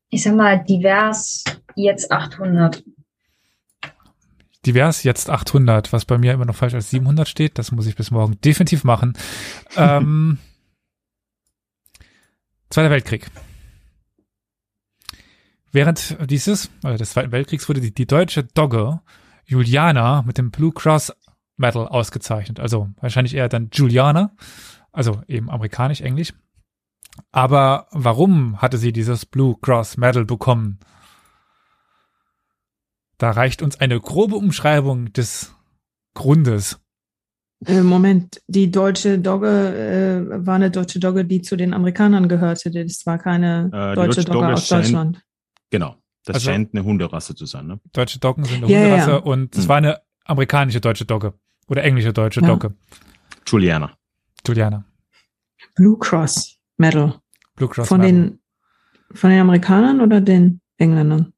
Ich sag mal, divers jetzt 800. Divers jetzt 800, was bei mir immer noch falsch als 700 steht. Das muss ich bis morgen definitiv machen. *laughs* ähm, Zweiter Weltkrieg. Während dieses, also des Zweiten Weltkriegs wurde die, die deutsche Dogge Juliana mit dem Blue Cross Medal ausgezeichnet. Also wahrscheinlich eher dann Juliana, also eben amerikanisch, englisch. Aber warum hatte sie dieses Blue Cross Medal bekommen? Da reicht uns eine grobe Umschreibung des Grundes. Äh, Moment, die deutsche Dogge äh, war eine deutsche Dogge, die zu den Amerikanern gehörte. Das war keine Äh, deutsche deutsche Dogge Dogge aus scheint- Deutschland. Genau. Das Also- scheint eine Hunderasse zu sein, ne? Deutsche Doggen sind eine Ja, ja, Hunderasse ja. und es Hm. war eine amerikanische deutsche Dogge oder englische deutsche Ja. Dogge. Juliana. Juliana. Blue Cross Medal. Blue Cross Von Medal. den, von den Amerikanern oder den Engländern?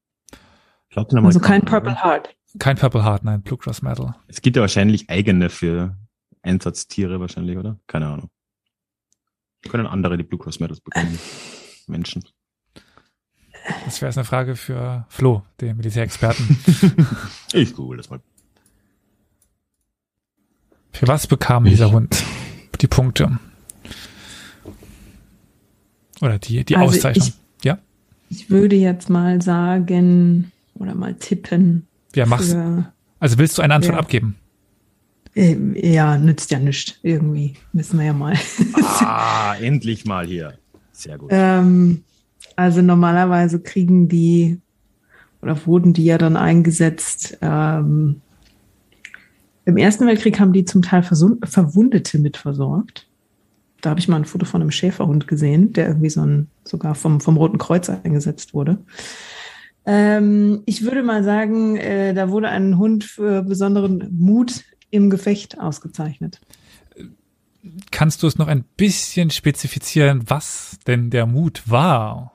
Ich glaub, den Also kein Purple Heart. Kein Purple Heart, nein, Blue Cross Medal. Es gibt ja wahrscheinlich eigene für Einsatztiere wahrscheinlich, oder? Keine Ahnung. Können andere die Blue Cross Medals bekommen? *laughs* Menschen. Das wäre jetzt eine Frage für Flo, den Militärexperten. *laughs* ich google das mal. für was bekam Ich. dieser Hund die Punkte? Oder die, die Also Auszeichnung? ich- ja? Ich würde jetzt mal sagen oder mal tippen. Ja, mach's. Für, Also willst du eine Antwort Ja. abgeben? Äh, ja, nützt ja nichts. Irgendwie müssen wir ja mal. Ah, *laughs* endlich mal hier. Sehr gut. Ähm, also normalerweise kriegen die oder wurden die ja dann eingesetzt. Ähm, Im Ersten Weltkrieg haben die zum Teil Verwundete mitversorgt. Da habe ich mal ein Foto von einem Schäferhund gesehen, der irgendwie so ein, sogar vom, vom Roten Kreuz eingesetzt wurde. Ähm, ich würde mal sagen, äh, da wurde ein Hund für besonderen Mut im Gefecht ausgezeichnet. Kannst du es noch ein bisschen spezifizieren, was denn der Mut war?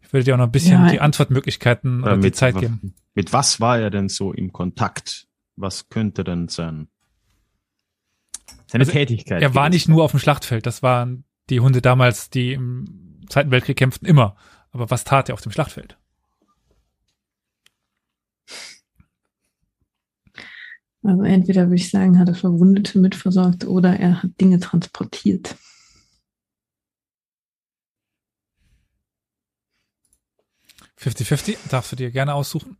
Ich würde dir auch noch ein bisschen Ja. die Antwortmöglichkeiten oder Äh, die Zeit geben. Mit was war er denn so im Kontakt? Was könnte denn sein? Seine Also, Tätigkeit. Er war nicht nur auf dem Schlachtfeld, das waren die Hunde damals, die im Zweiten Weltkrieg kämpften, immer. Aber was tat er auf dem Schlachtfeld? Also entweder würde ich sagen, hat er Verwundete mitversorgt oder er hat Dinge transportiert. 50-50, darfst du dir gerne aussuchen.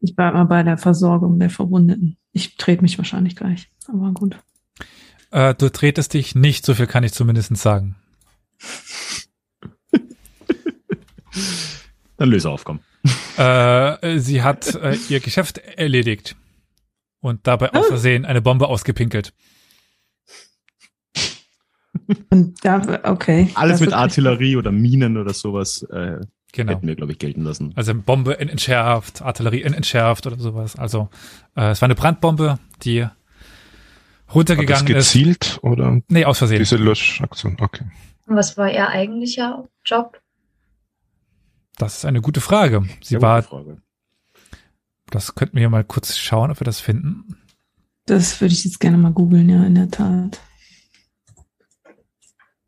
Ich bleibe mal bei der Versorgung der Verwundeten. Ich trete mich wahrscheinlich gleich, aber gut. Äh, du tretest dich nicht, so viel kann ich zumindest sagen. Dann löse auf, komm. Äh, sie hat äh, ihr Geschäft erledigt und dabei aus Ah. Versehen eine Bombe ausgepinkelt. Und da, okay. Alles das mit wird- Artillerie oder Minen oder sowas äh, Genau. hätten wir, glaube ich, gelten lassen. Also Bombe in entschärft, Artillerie in entschärft oder sowas. Also äh, es war eine Brandbombe, die War das runtergegangen ist. gezielt oder Nee, aus Versehen. diese Löschaktion? Okay. Und was war Ihr eigentlicher Job? Das ist eine gute Frage. Sie Sehr war, Frage. das könnten wir mal kurz schauen, ob wir das finden. Das würde ich jetzt gerne mal googeln, ja, in der Tat.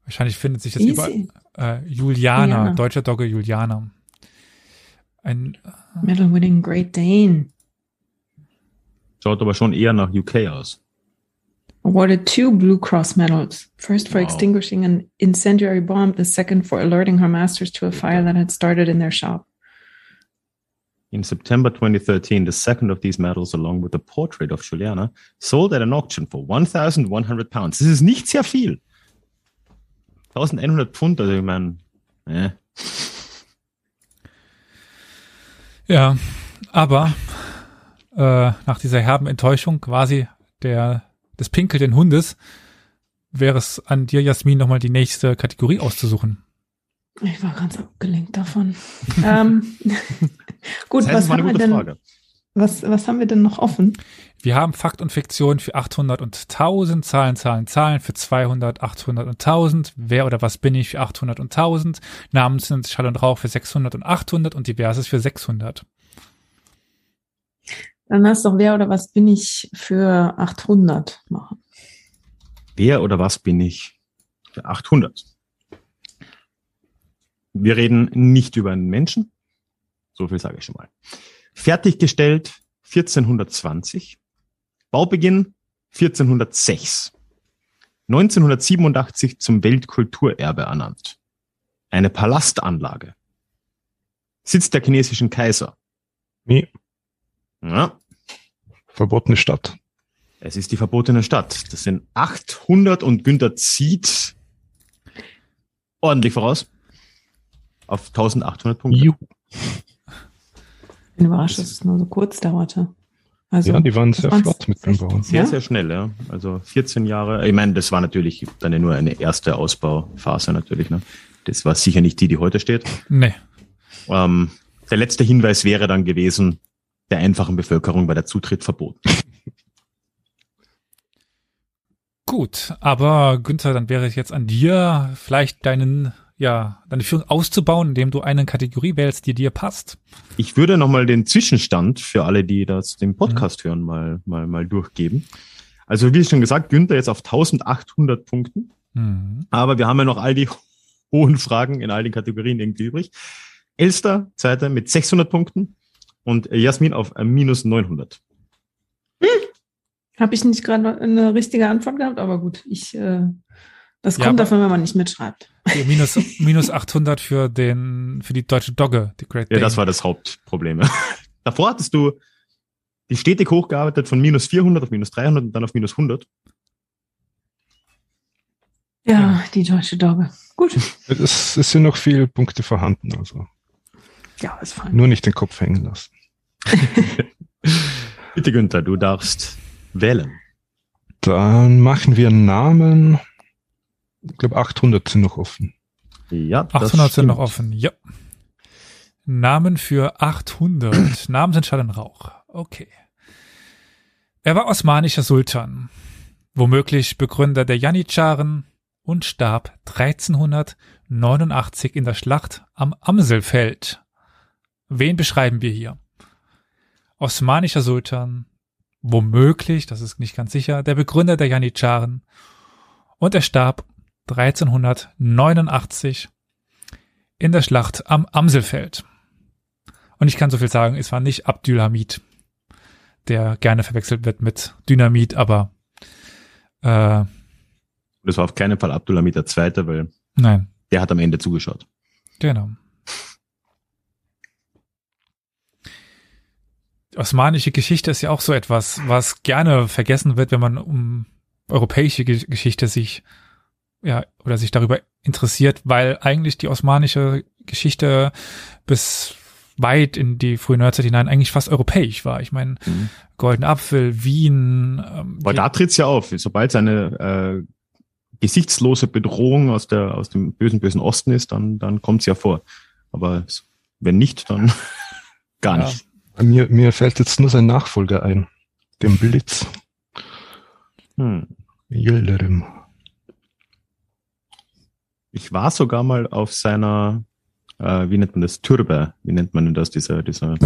Wahrscheinlich findet sich das über Easy. äh, Juliana, Juliana. deutscher Dogge Juliana. Ein, Medal winning Great Dane. Schaut aber schon eher nach UK aus. Awarded two Blue Cross medals. First for Wow. extinguishing an incendiary bomb, the second for alerting her masters to a fire that had started in their shop. In September 2013, the second of these medals, along with the portrait of Juliana, sold at an auction for 1,100 pounds. Das ist nicht sehr viel. 1100 Pfund, also ich meine, äh, ja, aber äh, nach dieser herben Enttäuschung quasi der des pinkelnden Hundes wäre es an dir, Jasmin, nochmal die nächste Kategorie auszusuchen. Ich war ganz abgelenkt davon. *laughs* ähm, *laughs* gut, Das heißt, was haben, wir denn, Frage. was, was haben wir denn noch offen? Wir haben Fakt und Fiktion für 800 und 1000, Zahlen, Zahlen, Zahlen für 200, 800 und 1000, Wer oder was bin ich für 800 und 1000, Namen sind Schall und Rauch für 600 und 800 und Diverses für 600. Dann lass doch wer oder was bin ich für 800 machen. Wer oder was bin ich für 800? Wir reden nicht über einen Menschen. So viel sage ich schon mal. Fertiggestellt 1420. Baubeginn 1406. 1987 zum Weltkulturerbe ernannt. Eine Palastanlage. Sitz der chinesischen Kaiser. Nee, Ja, verbotene Stadt. es ist die verbotene Stadt. Das sind 800 und Günther zieht ordentlich voraus. Auf 1800 Punkte. Juhu. Bin überrascht, dass es nur so kurz dauerte. Also, Ja, die waren sehr flott mit dem Bauen. Sehr, Ja? sehr schnell, ja. Also 14 Jahre. Ich meine, das war natürlich dann ja nur eine erste Ausbauphase natürlich. Ne? Das war sicher nicht die, die heute steht. Nee. Ähm, der letzte Hinweis wäre dann gewesen, der einfachen Bevölkerung war der Zutritt verboten. Gut, aber Günther, dann wäre es jetzt an dir, vielleicht deinen, ja, deine Führung auszubauen, indem du eine Kategorie wählst, die dir passt. Ich würde nochmal den Zwischenstand für alle, die das den Podcast hören, mal, mal, mal durchgeben. Also wie schon gesagt, Günther jetzt auf 1800 Punkten. Hm. Aber wir haben ja noch all die *laughs* hohen Fragen in all den Kategorien irgendwie übrig. Elster, Zweiter mit 600 Punkten und Jasmin auf äh, minus 900. Habe ich nicht gerade eine richtige Antwort gehabt, aber gut, ich, äh, das Ja, kommt aber- davon, wenn man nicht mitschreibt. Okay, minus, *laughs* minus 800 für den, für die deutsche Dogge, die Great Ja, Dane. das war das Hauptproblem. *laughs* Davor hattest du die stetig hochgearbeitet von minus 400 auf minus 300 und dann auf minus 100. Ja, die deutsche Dogge. Gut. Es, es sind noch viele Punkte vorhanden, also Ja, ist fein. nur nicht den Kopf hängen lassen. *laughs* Bitte Günther, du darfst wählen. Dann machen wir Namen. Ich glaube, 800 sind noch offen. Ja, das 800 sind noch offen, ja. Namen für 800. *laughs* Namen sind Schall und Rauch. Okay. Er war osmanischer Sultan, womöglich Begründer der Janitscharen und starb 1389 in der Schlacht am Amselfeld. Wen beschreiben wir hier? Osmanischer Sultan, womöglich, das ist nicht ganz sicher, der Begründer der Janitscharen und er starb 1389 in der Schlacht am Amselfeld. Und ich kann so viel sagen, es war nicht Abdülhamid, der gerne verwechselt wird mit Dynamit, aber äh, Das war auf keinen Fall Abdulhamid der Zweite, weil nein, der hat am Ende zugeschaut. genau. Osmanische Geschichte ist ja auch so etwas, was gerne vergessen wird, wenn man um europäische Ge- Geschichte sich ja oder sich darüber interessiert, weil eigentlich die osmanische Geschichte bis weit in die frühe Neuzeit hinein eigentlich fast europäisch war. Ich meine, Mhm. Golden Apfel, Wien. Ähm, die- da tritt's ja auf. Sobald es eine äh, gesichtslose Bedrohung aus der aus dem bösen bösen Osten ist, dann dann kommt's ja vor. Aber wenn nicht, dann *laughs* gar Ja. nicht. Mir, mir fällt jetzt nur sein Nachfolger ein. Dem Blitz. Hm. Yildirim. Ich war sogar mal auf seiner, äh, wie nennt man das, Türbe, wie nennt man denn das, dieser, dieser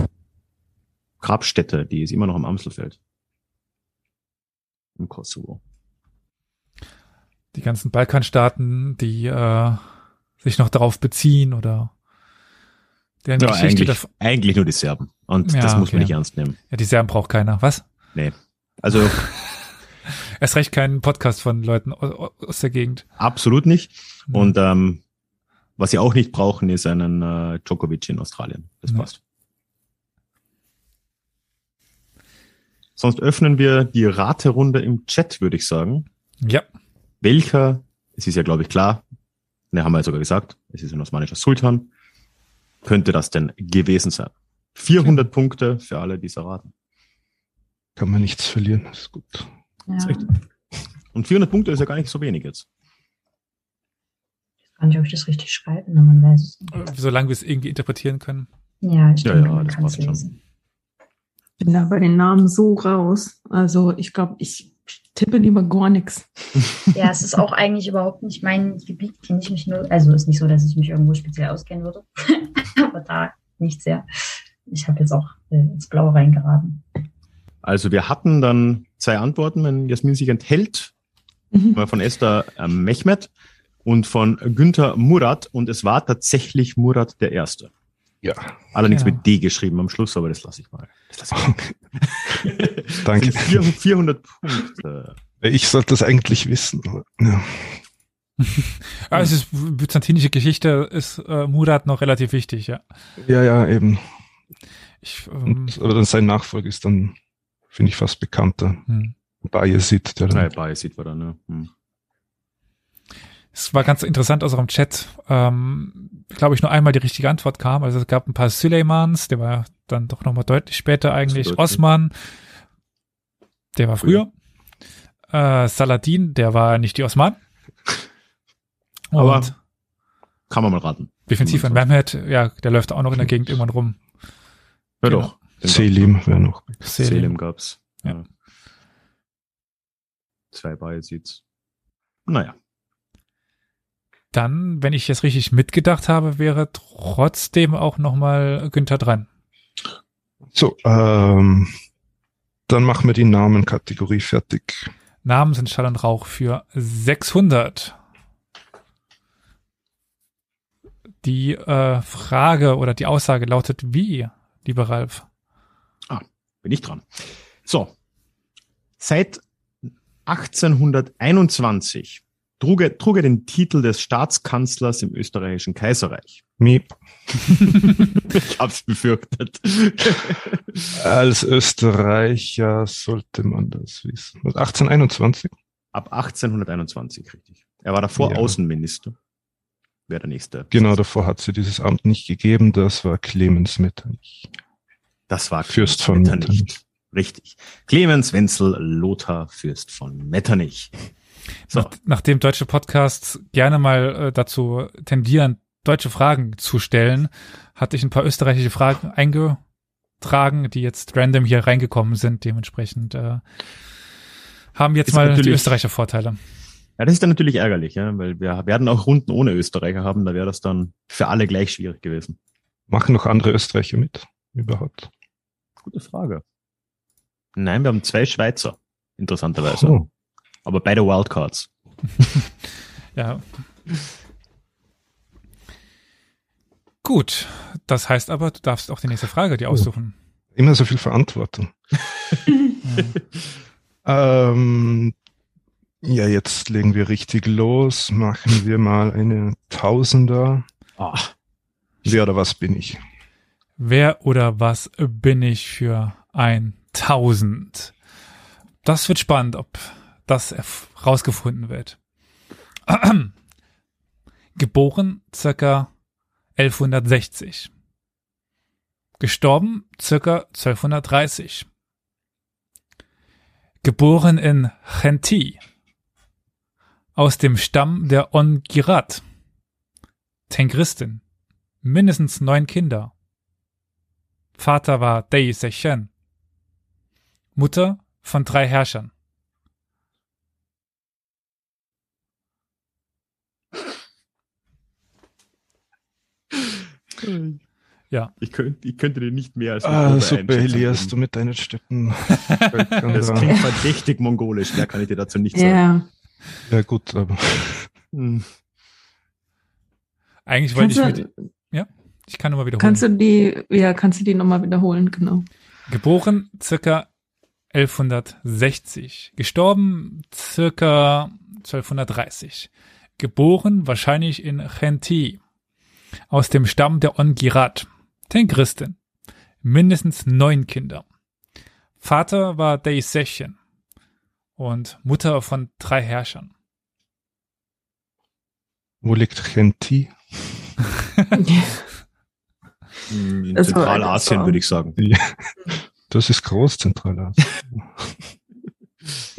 Grabstätte, die ist immer noch am Amselfeld. Im Kosovo. die ganzen Balkanstaaten, die äh, sich noch darauf beziehen oder deren Ja, Geschichte eigentlich, eigentlich nur die Serben. Und Ja, das muss man okay. nicht ernst nehmen. Ja, die Serben braucht keiner. Was? Also *laughs* Erst recht keinen Podcast von Leuten au- au- aus der Gegend. absolut nicht. Mhm. Und ähm, was sie auch nicht brauchen, ist einen äh, Djokovic in Australien. Das Ja. passt. Sonst öffnen wir die Raterunde im Chat, würde ich sagen. Ja, welcher, es ist ja glaube ich klar, ne, haben wir ja sogar gesagt, es ist ein osmanischer Sultan, könnte das denn gewesen sein? 400 Punkte für alle, die es erraten. Kann man nichts verlieren. Das ist gut. Ja. ist. Und 400 Punkte ist ja gar nicht so wenig jetzt. Ich weiß gar nicht, ob ich das richtig schreibe, aber man weiß es nicht. Solange wir es irgendwie interpretieren können. Ja, ich Ja, denke, ja, man das kann es passt schon. lesen. bin da bei den Namen so raus. Also ich glaube, ich tippe lieber gar nichts. *laughs* Ja, es ist auch eigentlich überhaupt nicht mein Gebiet, kenne ich mich nur. Also ist nicht so, dass ich mich irgendwo speziell auskennen würde. *laughs* aber da nicht sehr. Ich habe jetzt auch äh, ins Blaue reingeraten. Also wir hatten dann zwei Antworten, wenn Jasmin sich enthält, Mhm. Von Esther äh, Mehmet und von Günther Murat und es war tatsächlich Murat der Erste. Ja, Allerdings Ja. mit D geschrieben am Schluss, aber das lasse ich mal. Das lasse ich mal. *laughs* danke. Das sind 400 400 Punkte. Ich sollte das eigentlich wissen. Ja. Ah, *laughs* es ist byzantinische Geschichte, ist äh, Murat noch relativ wichtig, ja. ja, ja, eben. Ich, ähm, Und, aber dann sein Nachfolger ist dann, finde ich, fast bekannter. hm. Bayezid, der dann, bei sieht man da, ne? Hm. Es war ganz interessant aus eurem Chat, ähm, glaube ich, nur einmal die richtige Antwort kam. Also es gab ein paar Suleimans, der war dann doch nochmal deutlich später eigentlich. deutlich. Osman, der war früher. Äh, Saladin, der war nicht die Osman. *laughs* Aber- Und Kann man mal raten. defensiv an Mehmet, ja, der läuft auch noch in der Gegend irgendwann rum. Ja Genau. doch. Selim wäre noch. Selim. Selim gab's. Ja. Ja. Zwei bei sieht's. Naja. Dann, wenn ich jetzt richtig mitgedacht habe, wäre trotzdem auch nochmal Günther dran. So, ähm, dann machen wir die Namenkategorie fertig. Namen sind Schall und Rauch für 600. Die äh, Frage oder die Aussage lautet wie, lieber Ralf? bin ich dran. So. Seit 1821 trug er, trug er den Titel des Staatskanzlers im österreichischen Kaiserreich. Miep. *laughs* ich hab's befürchtet. *laughs* Als Österreicher sollte man das wissen. 1821? Ab 1821, richtig. Er war davor Ja. Außenminister. Wäre der nächste. Genau, davor hat sie dieses Amt nicht gegeben. Das war Clemens Metternich. Das war Fürst von Metternich. Richtig. Clemens Wenzel Lothar Fürst von Metternich. So. Nach, nachdem deutsche Podcasts gerne mal äh, dazu tendieren, deutsche Fragen zu stellen, hatte ich ein paar österreichische Fragen eingetragen, die jetzt random hier reingekommen sind. Dementsprechend äh, haben jetzt Ist mal die Österreicher Vorteile. Ja, das ist dann natürlich ärgerlich, ja, weil wir werden auch Runden ohne Österreicher haben. Da wäre das dann für alle gleich schwierig gewesen. Machen noch andere Österreicher mit? Überhaupt? Gute Frage. Nein, wir haben zwei Schweizer, interessanterweise. Oh, Aber beide Wildcards. *laughs* Ja. Gut, das heißt aber, du darfst auch die nächste Frage dir aussuchen. immer so viel Verantwortung. *laughs* Ähm, ja, jetzt legen wir richtig los. Machen wir mal eine Tausender. Ah, Wer oder was bin ich? Wer oder was bin ich für ein Tausend? Das wird spannend, ob das erf- rausgefunden wird. *clears throat* Geboren circa 1160. Gestorben circa 1230. Geboren in Chenti. Aus dem Stamm der Ongirat. Tengristin. Mindestens neun Kinder. Vater war Dei Sechen. Mutter von drei Herrschern. Ja. ich, könnte, ich könnte dir nicht mehr als Ah, super, Elias, du mit deinen Steppen. *laughs* Das klingt verdächtig mongolisch, mehr kann ich dir dazu nicht sagen. Ja. ja, gut, aber Hm. Eigentlich wollte Kannst ich du, mit, ich kann nur mal wiederholen. kannst du die, ja, kannst du die nochmal wiederholen, genau. Geboren circa 1160. Gestorben circa 1230. Geboren wahrscheinlich in Chenti. Aus dem Stamm der Ongirat. Tengristin. Mindestens neun Kinder. Vater war Deissechen. Und Mutter von drei Herrschern. wo liegt Chenti? In Zentralasien würde ich sagen. Ja, das ist Großzentralasien.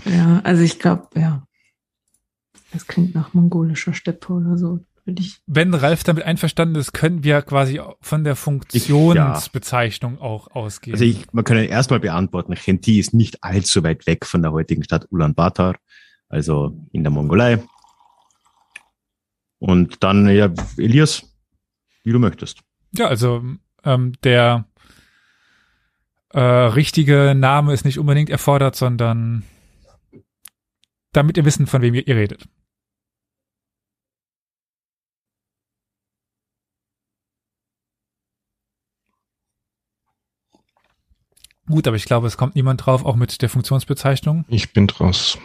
ja, also ich glaube, ja. Das klingt nach mongolischer Steppe oder so. Ich Wenn Ralf damit einverstanden ist, können wir quasi von der Funktionsbezeichnung auch ausgehen. Also ich, man kann erstmal beantworten, Chenti ist nicht allzu weit weg von der heutigen Stadt Ulaanbaatar, also in der Mongolei. Und dann, ja, Elias, wie du möchtest. Ja, also ähm, der äh, richtige Name ist nicht unbedingt erfordert, sondern damit ihr wissen, von wem ihr, ihr redet. Gut, aber ich glaube, es kommt niemand drauf, auch mit der Funktionsbezeichnung. Ich bin draus.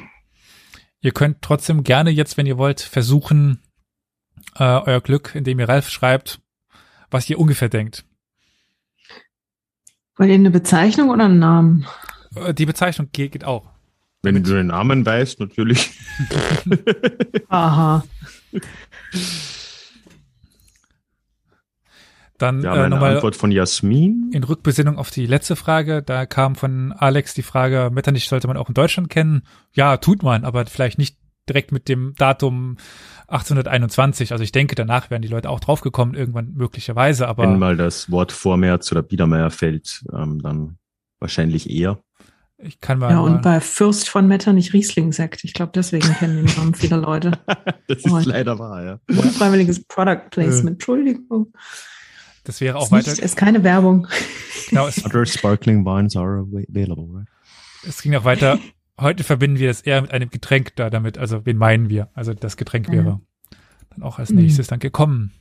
Ihr könnt trotzdem gerne jetzt, wenn ihr wollt, versuchen, äh, euer Glück, indem ihr Ralf schreibt, was ihr ungefähr denkt. Wollt ihr eine Bezeichnung oder einen Namen? Äh, die Bezeichnung geht, geht auch. Wenn du den Namen weißt, natürlich. Aha. *laughs* Dann Wir haben äh, nochmal Antwort von Jasmin. in Rückbesinnung auf die letzte Frage. Da kam von Alex die Frage, Metternich sollte man auch in Deutschland kennen. Ja, tut man, aber vielleicht nicht direkt mit dem Datum 1821. Also ich denke, danach wären die Leute auch draufgekommen, irgendwann möglicherweise, aber Wenn mal das Wort Vormärz oder Biedermeier fällt, ähm, dann wahrscheinlich eher. ich kann mal. Ja, und bei Fürst von Metternich Riesling-Sekt. Ich glaube, deswegen kennen den Namen viele Leute. *laughs* Das Oh. ist leider wahr, ja. Unfreiwilliges Product Placement. Entschuldigung. Das wäre auch Ist, nicht, weiter. ist keine Werbung. Genau, es, Other sparkling wines are available, right? es ging auch weiter. Heute verbinden wir das eher mit einem Getränk da damit. Also wen meinen wir? Also das Getränk Ja. wäre dann auch als Mhm. nächstes dann gekommen.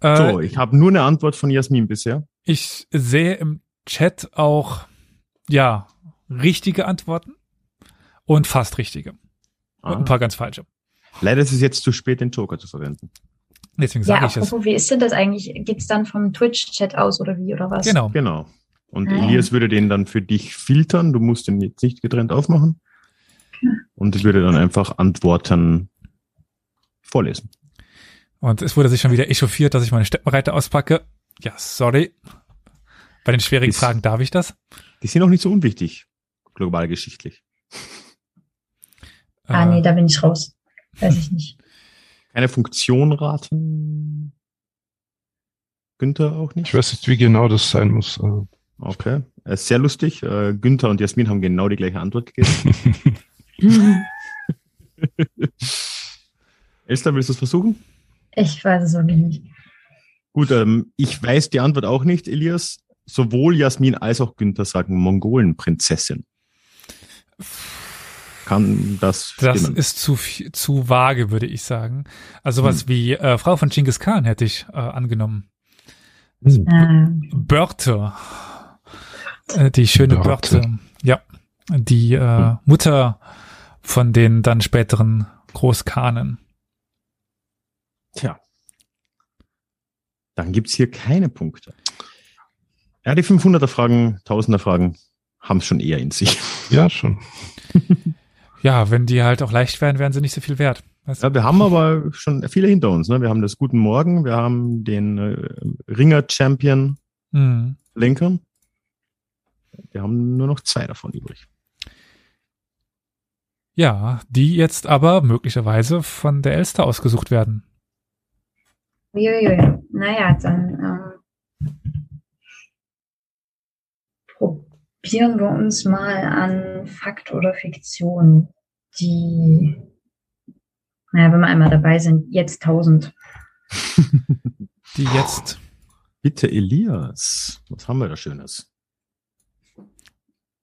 Äh, So, ich habe nur eine Antwort von Jasmin bisher. Ich sehe im Chat auch, ja, richtige Antworten und fast richtige. Und Ah. ein paar ganz falsche. Leider ist es jetzt zu spät, den Joker zu verwenden. Deswegen Ja, sage ich es. wie ist denn das eigentlich? Geht's dann vom Twitch-Chat aus oder wie oder was? Genau. Genau. Und Ah. Elias würde den dann für dich filtern. Du musst den jetzt nicht getrennt aufmachen. Und würde dann einfach Antworten vorlesen. Und es wurde sich schon wieder echauffiert, dass ich meine Steppenreiter auspacke. Ja, sorry. Bei den schwierigen Ist- Fragen darf ich das. Die sind auch nicht so unwichtig, global geschichtlich. Ah, Äh, nee, da bin ich raus. Weiß ich nicht. Keine Funktion raten. Günther auch nicht? Ich weiß nicht, wie genau das sein muss. Also, Okay. Äh, Sehr lustig. Äh, Günther und Jasmin haben genau die gleiche Antwort gegeben. *laughs* *laughs* Esther, willst du es versuchen? Ich weiß es wirklich nicht. Gut, ähm, ich weiß die Antwort auch nicht, Elias. Sowohl Jasmin als auch Günther sagen Mongolenprinzessin. Kann das das stimmen? ist zu, zu vage, würde ich sagen. Also was Hm. wie äh, Frau von Genghis Khan hätte ich äh, angenommen. Ähm, Börte. Äh, die schöne Börte. Börte. Ja. Die äh, Hm. Mutter von den dann späteren Großkhanen. Tja. Dann gibt's hier keine Punkte. Ja, die 500er Fragen, 1000er Fragen haben es schon eher in sich. ja, schon. *laughs* Ja, wenn die halt auch leicht wären, wären sie nicht so viel wert. Weißt du? Ja, wir haben aber schon viele hinter uns. Ne? Wir haben das Guten Morgen, wir haben den äh, Ringer-Champion Hm. Lincoln. Wir haben nur noch zwei davon übrig. Ja, die jetzt aber möglicherweise von der Elster ausgesucht werden. uiuiui. Naja, dann ähm, probieren wir uns mal an Fakt oder Fiktion, die, naja, wenn wir einmal dabei sind, jetzt 1000. *laughs* Die jetzt, Bitte, Elias. Was haben wir da Schönes?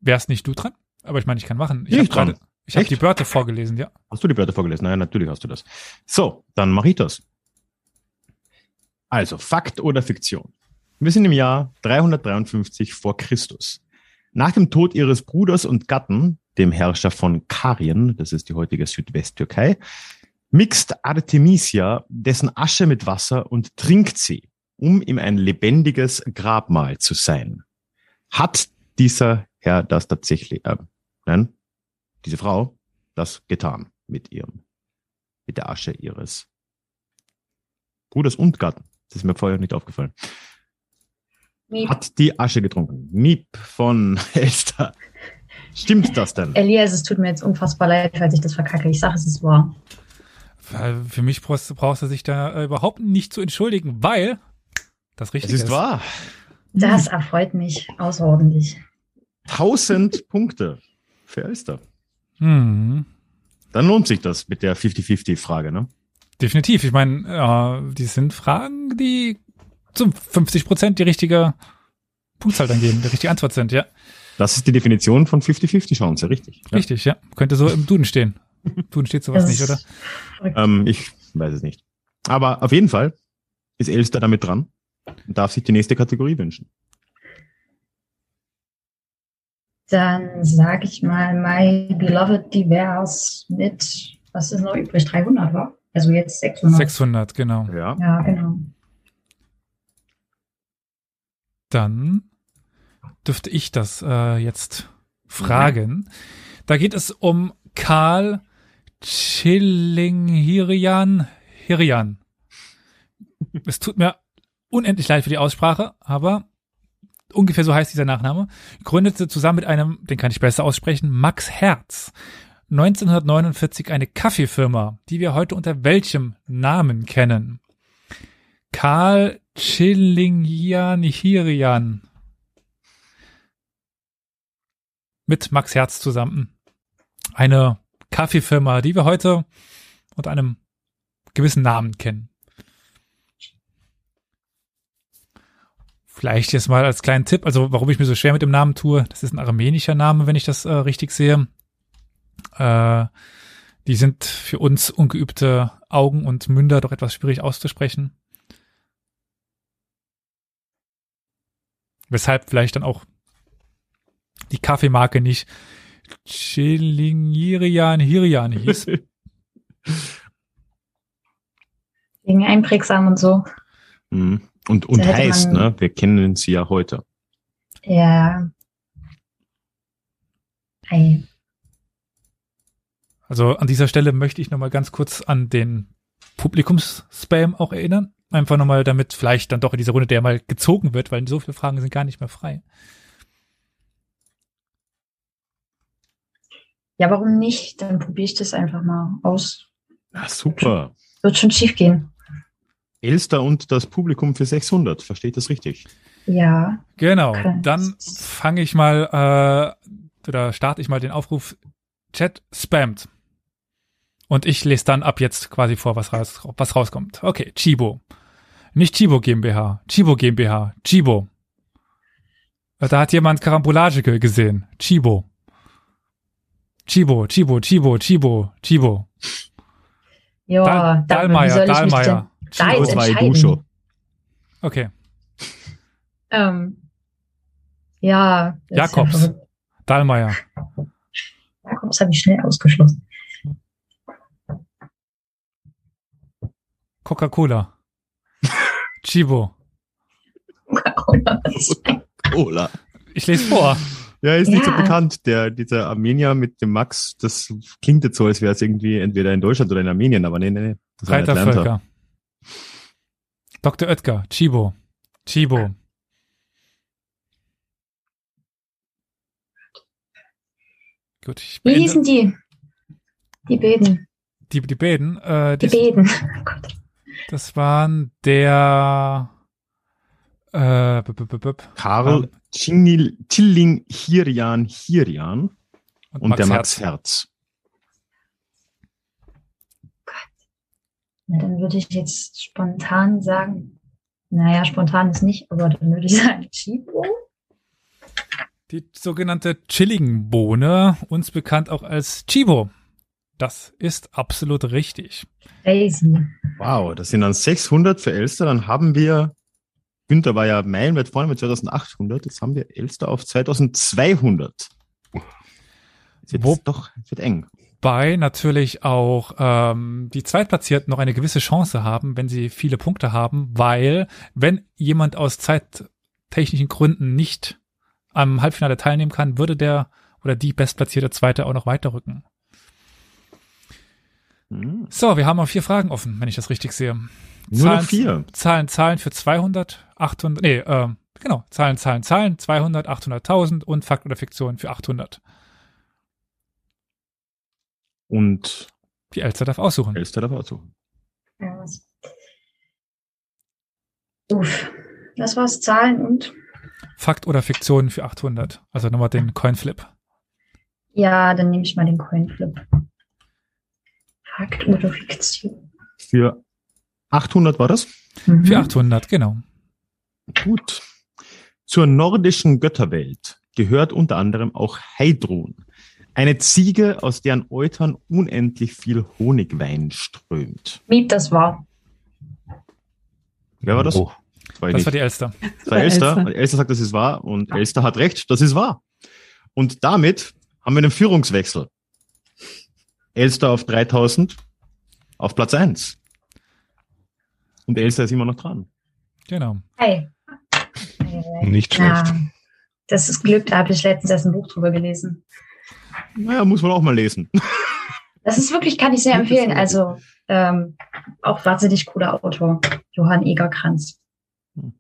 wärst nicht du dran? Aber ich meine, ich kann machen. Ich Bin habe ich dran? gerade, ich habe die Börte vorgelesen, ja. Hast du die Wörter vorgelesen? Nein, natürlich hast du das. So, dann mache ich das. Also, Fakt oder Fiktion? Wir sind im Jahr 353 vor Christus. Nach dem Tod ihres Bruders und Gatten, dem Herrscher von Karien, das ist die heutige Südwesttürkei, mixt Artemisia dessen Asche mit Wasser und trinkt sie, um ihm ein lebendiges Grabmal zu sein. Hat dieser Herr das tatsächlich, äh, nein, diese Frau das getan mit ihrem, mit der Asche ihres Bruders und Gatten. Das ist mir vorher nicht aufgefallen. Miep. Hat die Asche getrunken. Miep von *laughs* Esther. Stimmt das denn? Elias, es tut mir jetzt unfassbar leid, falls ich das verkacke. Ich sage, es ist wahr. Weil für mich brauchst, brauchst du sich da äh, überhaupt nicht zu entschuldigen, weil das richtig Es ist. ist wahr. Das erfreut mich außerordentlich. 1000 Punkte für Elster. Hm. Dann lohnt sich das mit der 50-50-Frage, ne? Definitiv. Ich meine, äh, die sind Fragen, die zum 50 Prozent die richtige Punktzahl dann geben, die richtige Antwort sind, ja. Das ist die Definition von 50-50-Chance, richtig. Ja. Richtig, ja. Könnte so im Duden stehen. Im Duden steht sowas nicht, oder? Ähm, ich weiß es nicht. Aber auf jeden Fall ist Elster damit dran und darf sich die nächste Kategorie wünschen. Dann sage ich mal My Beloved Divers mit, was ist noch übrig? 300, war? Also jetzt 600. 600, genau. Ja. Ja, genau. Dann dürfte ich das äh, jetzt fragen. Da geht es um Karl Chillinghirian Hirian. Es tut mir unendlich leid für die Aussprache, aber ungefähr so heißt dieser Nachname. Gründete zusammen mit einem, den kann ich besser aussprechen, Max Herz. 1949 eine Kaffeefirma, die wir heute unter welchem Namen kennen? Karl Chillingian mit Max Herz zusammen. Eine Kaffeefirma, die wir heute unter einem gewissen Namen kennen. Vielleicht jetzt mal als kleinen Tipp, also warum ich mir so schwer mit dem Namen tue, das ist ein armenischer Name, wenn ich das äh, richtig sehe. Äh, die sind für uns ungeübte Augen und Münder doch etwas schwierig auszusprechen. Weshalb vielleicht dann auch die Kaffeemarke nicht Chilingirian Hirian hieß. *laughs* Wegen einprägsam und so. Mhm. Und, und Da heißt, man- ne? Wir kennen sie ja heute. Ja. Ei. Also an dieser Stelle möchte ich nochmal ganz kurz an den Publikumsspam auch erinnern. Einfach nochmal, damit vielleicht dann doch in dieser Runde der mal gezogen wird, weil so viele Fragen sind gar nicht mehr frei. Ja, warum nicht? Dann probiere ich das einfach mal aus. Ja, super. Wird schon schief gehen. Elster und das Publikum für 600. Versteht das richtig? Ja. Genau, dann fange ich mal, äh, oder starte ich mal den Aufruf, Chat spammt. Und ich lese dann ab jetzt quasi vor, was, raus, was rauskommt. Okay, Chibo. Nicht Chibo GmbH, Chibo GmbH, Chibo. Da hat jemand Karambolage ge- gesehen. Chibo. Chibo, Chibo, Chibo, Chibo, Chibo. Ja, Dal Dahlmeier, Dahlmeier. Da Chibo. zwei. Dusche. Okay, Ähm, ja. ja Jakobs. verrückt. Dahlmeier. Jakobs habe ich schnell ausgeschlossen. Coca-Cola. *laughs* Chibo. Cola. Ich lese vor. Ja, ist nicht so Ja. bekannt. Der, dieser Armenier mit dem Max, das klingt jetzt so, als wäre es irgendwie entweder in Deutschland oder in Armenien, aber nee, nee, nee. Das war in Atlanta. Reitervölker. Dr. Oetker, Chibo. Chibo. Gut, ich Wie hießen die? Die Beden. die, die beiden. Äh, Die die, Beden. *laughs* Oh Gott. das waren der äh, b- b- b- b- Karl Ähm. Chingil- Chilling Hirian Hirian und, und Max der Max Herz. Herz. Na, dann würde ich jetzt spontan sagen, naja, spontan ist nicht, aber dann würde ich sagen, Chibo. Die sogenannte Chilling-Bohne, uns bekannt auch als Chibo. Das ist absolut richtig. Crazy. Wow, das sind dann 600 für Elster. Dann haben wir, Günther war ja meilenweit vorne mit 2800. Jetzt haben wir Elster auf 2200. Jetzt wird Wo- doch, es wird eng. Wobei natürlich auch ähm, die Zweitplatzierten noch eine gewisse Chance haben, wenn sie viele Punkte haben, weil wenn jemand aus zeittechnischen Gründen nicht am Halbfinale teilnehmen kann, würde der oder die bestplatzierte Zweite auch noch weiterrücken. Hm. So, wir haben noch vier Fragen offen, wenn ich das richtig sehe. Nur noch vier. Zahlen, Zahlen für 200, 800, nee, äh, genau, Zahlen, Zahlen, Zahlen, 200, 800.000 und Fakt oder Fiktion für 800. Und Die Elster darf aussuchen. Elster darf aussuchen. Ja, was? Uff. Das war's, Zahlen und? Fakt oder Fiktion für 800. Also nochmal den Coinflip. Ja, dann nehme ich mal den Coinflip. Fakt oder Fiktion? Für 800 war das? Mhm. Für 800, genau. Gut. Zur nordischen Götterwelt gehört unter anderem auch Heidrun. Eine Ziege, aus deren Eutern unendlich viel Honigwein strömt. Miet, das war. Wer war das? Oh. Das war, Das war die Elster. Das war Elster. Elster. Elster sagt, das ist wahr. Und Elster hat recht, das ist wahr. Und damit haben wir einen Führungswechsel. Elster auf 3000 auf Platz 1. Und Elster ist immer noch dran. Genau. Hey. Nicht schlecht. Ja, das ist Glück, da habe ich letztens erst ein Buch drüber gelesen. Naja, muss man auch mal lesen. *laughs* Das ist wirklich, kann ich sehr empfehlen. Also ähm, auch wahnsinnig cooler Autor, Johann Egerkranz. Und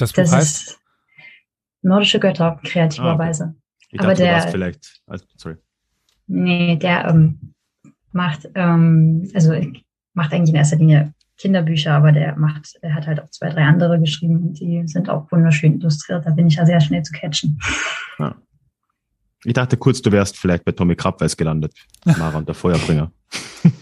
das Buch Das heißt, ist nordische Götter, kreativerweise. Ich Aber dachte, du der- warst vielleicht. Also, sorry. Nee, der ähm, macht, ähm, also macht eigentlich in erster Linie Kinderbücher, aber der macht, er hat halt auch zwei, drei andere geschrieben und die sind auch wunderschön illustriert. Da bin ich ja sehr schnell zu catchen. Ich dachte kurz, du wärst vielleicht bei Tommy Krabweis gelandet. Mara und der Feuerbringer. *laughs*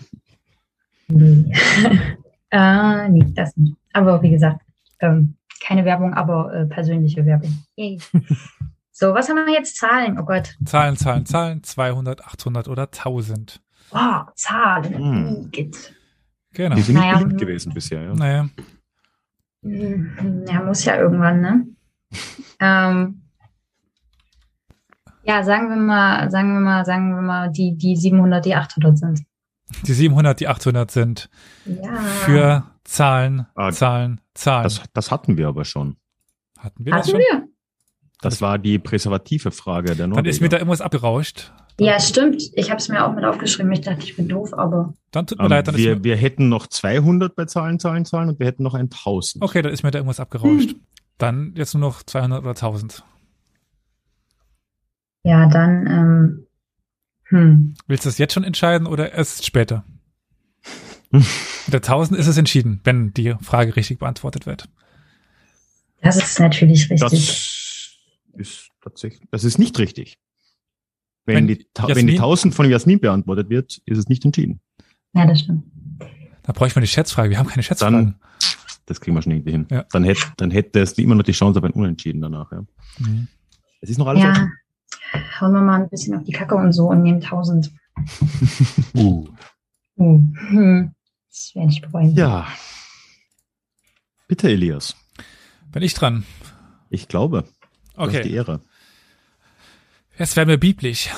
Nee. *laughs* äh, nee, das nicht. Aber wie gesagt, ähm, keine Werbung, aber äh, persönliche Werbung. Yay. *laughs* so, was haben wir jetzt? Zahlen? Oh Gott. Zahlen, Zahlen, Zahlen, 200, 800 oder 1000. Oh, Zahlen. Igitt. Genau. Die sind nicht Naja. beliebt gewesen bisher. Ja. Naja, Ja, muss ja irgendwann, ne? ähm, ja, sagen wir mal, sagen wir mal, sagen wir mal, die, die 700, die 800 sind. die 700, die 800 sind Ja. für Zahlen, Ah, Zahlen, Zahlen. Das, das hatten wir aber schon. Hatten wir das Hatten schon? wir? Das war die präservative Frage der Dann ist mir da Norweger. irgendwas abgerauscht. Ja, stimmt. Ich habe es mir auch mit aufgeschrieben. Ich dachte, ich bin doof, aber Dann tut mir Ähm, leid, dann ist wir, mir, wir hätten noch 200 bei Zahlen, Zahlen, Zahlen und wir hätten noch 1000. okay, dann ist mir da irgendwas abgerauscht. Hm. Dann jetzt nur noch 200 oder 1000. ja, dann, ähm, hm. Willst du das jetzt schon entscheiden oder erst später? Mit der 1000 ist es entschieden, wenn die Frage richtig beantwortet wird. Das ist natürlich richtig. Das ist tatsächlich, das ist nicht richtig. Wenn, Wenn die, Jasmin- wenn die 1000 von Jasmin beantwortet wird, ist es nicht entschieden. ja, das stimmt. Da bräuchte man die Schätzfrage. Wir haben keine Schätzfragen. Das kriegen wir schon irgendwie hin. Ja. Dann hätte, dann hätte es immer noch die Chance auf ein Unentschieden danach. Ja. Mhm. Es ist noch alles Ja, offen. hauen wir mal ein bisschen auf die Kacke und so und nehmen 1000. *laughs* Uh. Uh. Hm. Das werde ich bereuen. Ja. Bitte, Elias. Bin ich dran? Ich glaube. Du hast die Okay. Ehre. Jetzt werden wir biblisch.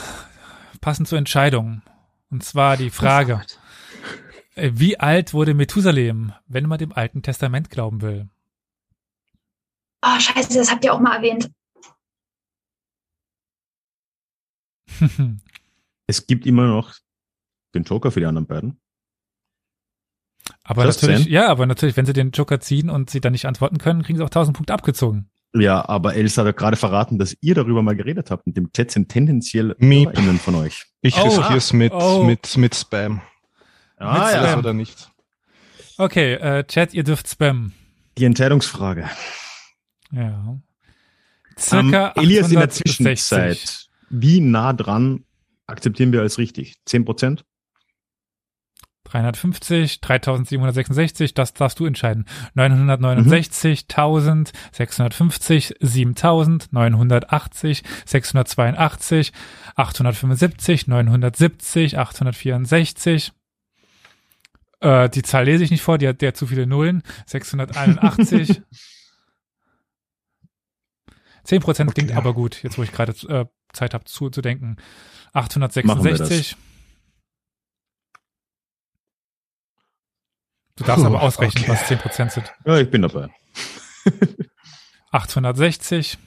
Passend zur Entscheidung. Und zwar die Frage, äh, wie alt wurde Methusalem, wenn man dem Alten Testament glauben will? Oh, scheiße, das habt ihr auch mal erwähnt. *laughs* Es gibt immer noch den Joker für die anderen beiden. aber natürlich, ja, aber natürlich, wenn sie den Joker ziehen und sie dann nicht antworten können, kriegen sie auch 1000 Punkte abgezogen. Ja, aber Elsa hat ja gerade verraten, dass ihr darüber mal geredet habt. Und dem Chat sind tendenziell Miep. HörerInnen von euch. Ich Oh. riskiere es mit, Oh. mit, mit Spam. Ah, Mit ja. Das Spam. oder nicht. Okay, äh, Chat, ihr dürft spammen. Die Entscheidungsfrage. Ja. Circa Ähm, Elias in der 860. Zwischenzeit. Wie nah dran akzeptieren wir als richtig? 10 Prozent? 350, 3766, das darfst du entscheiden. 969, 1000, 650, 7000, 980, 682, 875, 970, 864. Äh, die Zahl lese ich nicht vor, die hat, der hat zu viele Nullen. 681. 10 *laughs* Prozent klingt Okay. aber gut, jetzt wo ich gerade äh, Zeit habe zu, zu denken. Machen wir 866. Du darfst Puh, aber ausrechnen, okay. was 10 Prozent sind. Ja, ich bin dabei. *laughs* 860.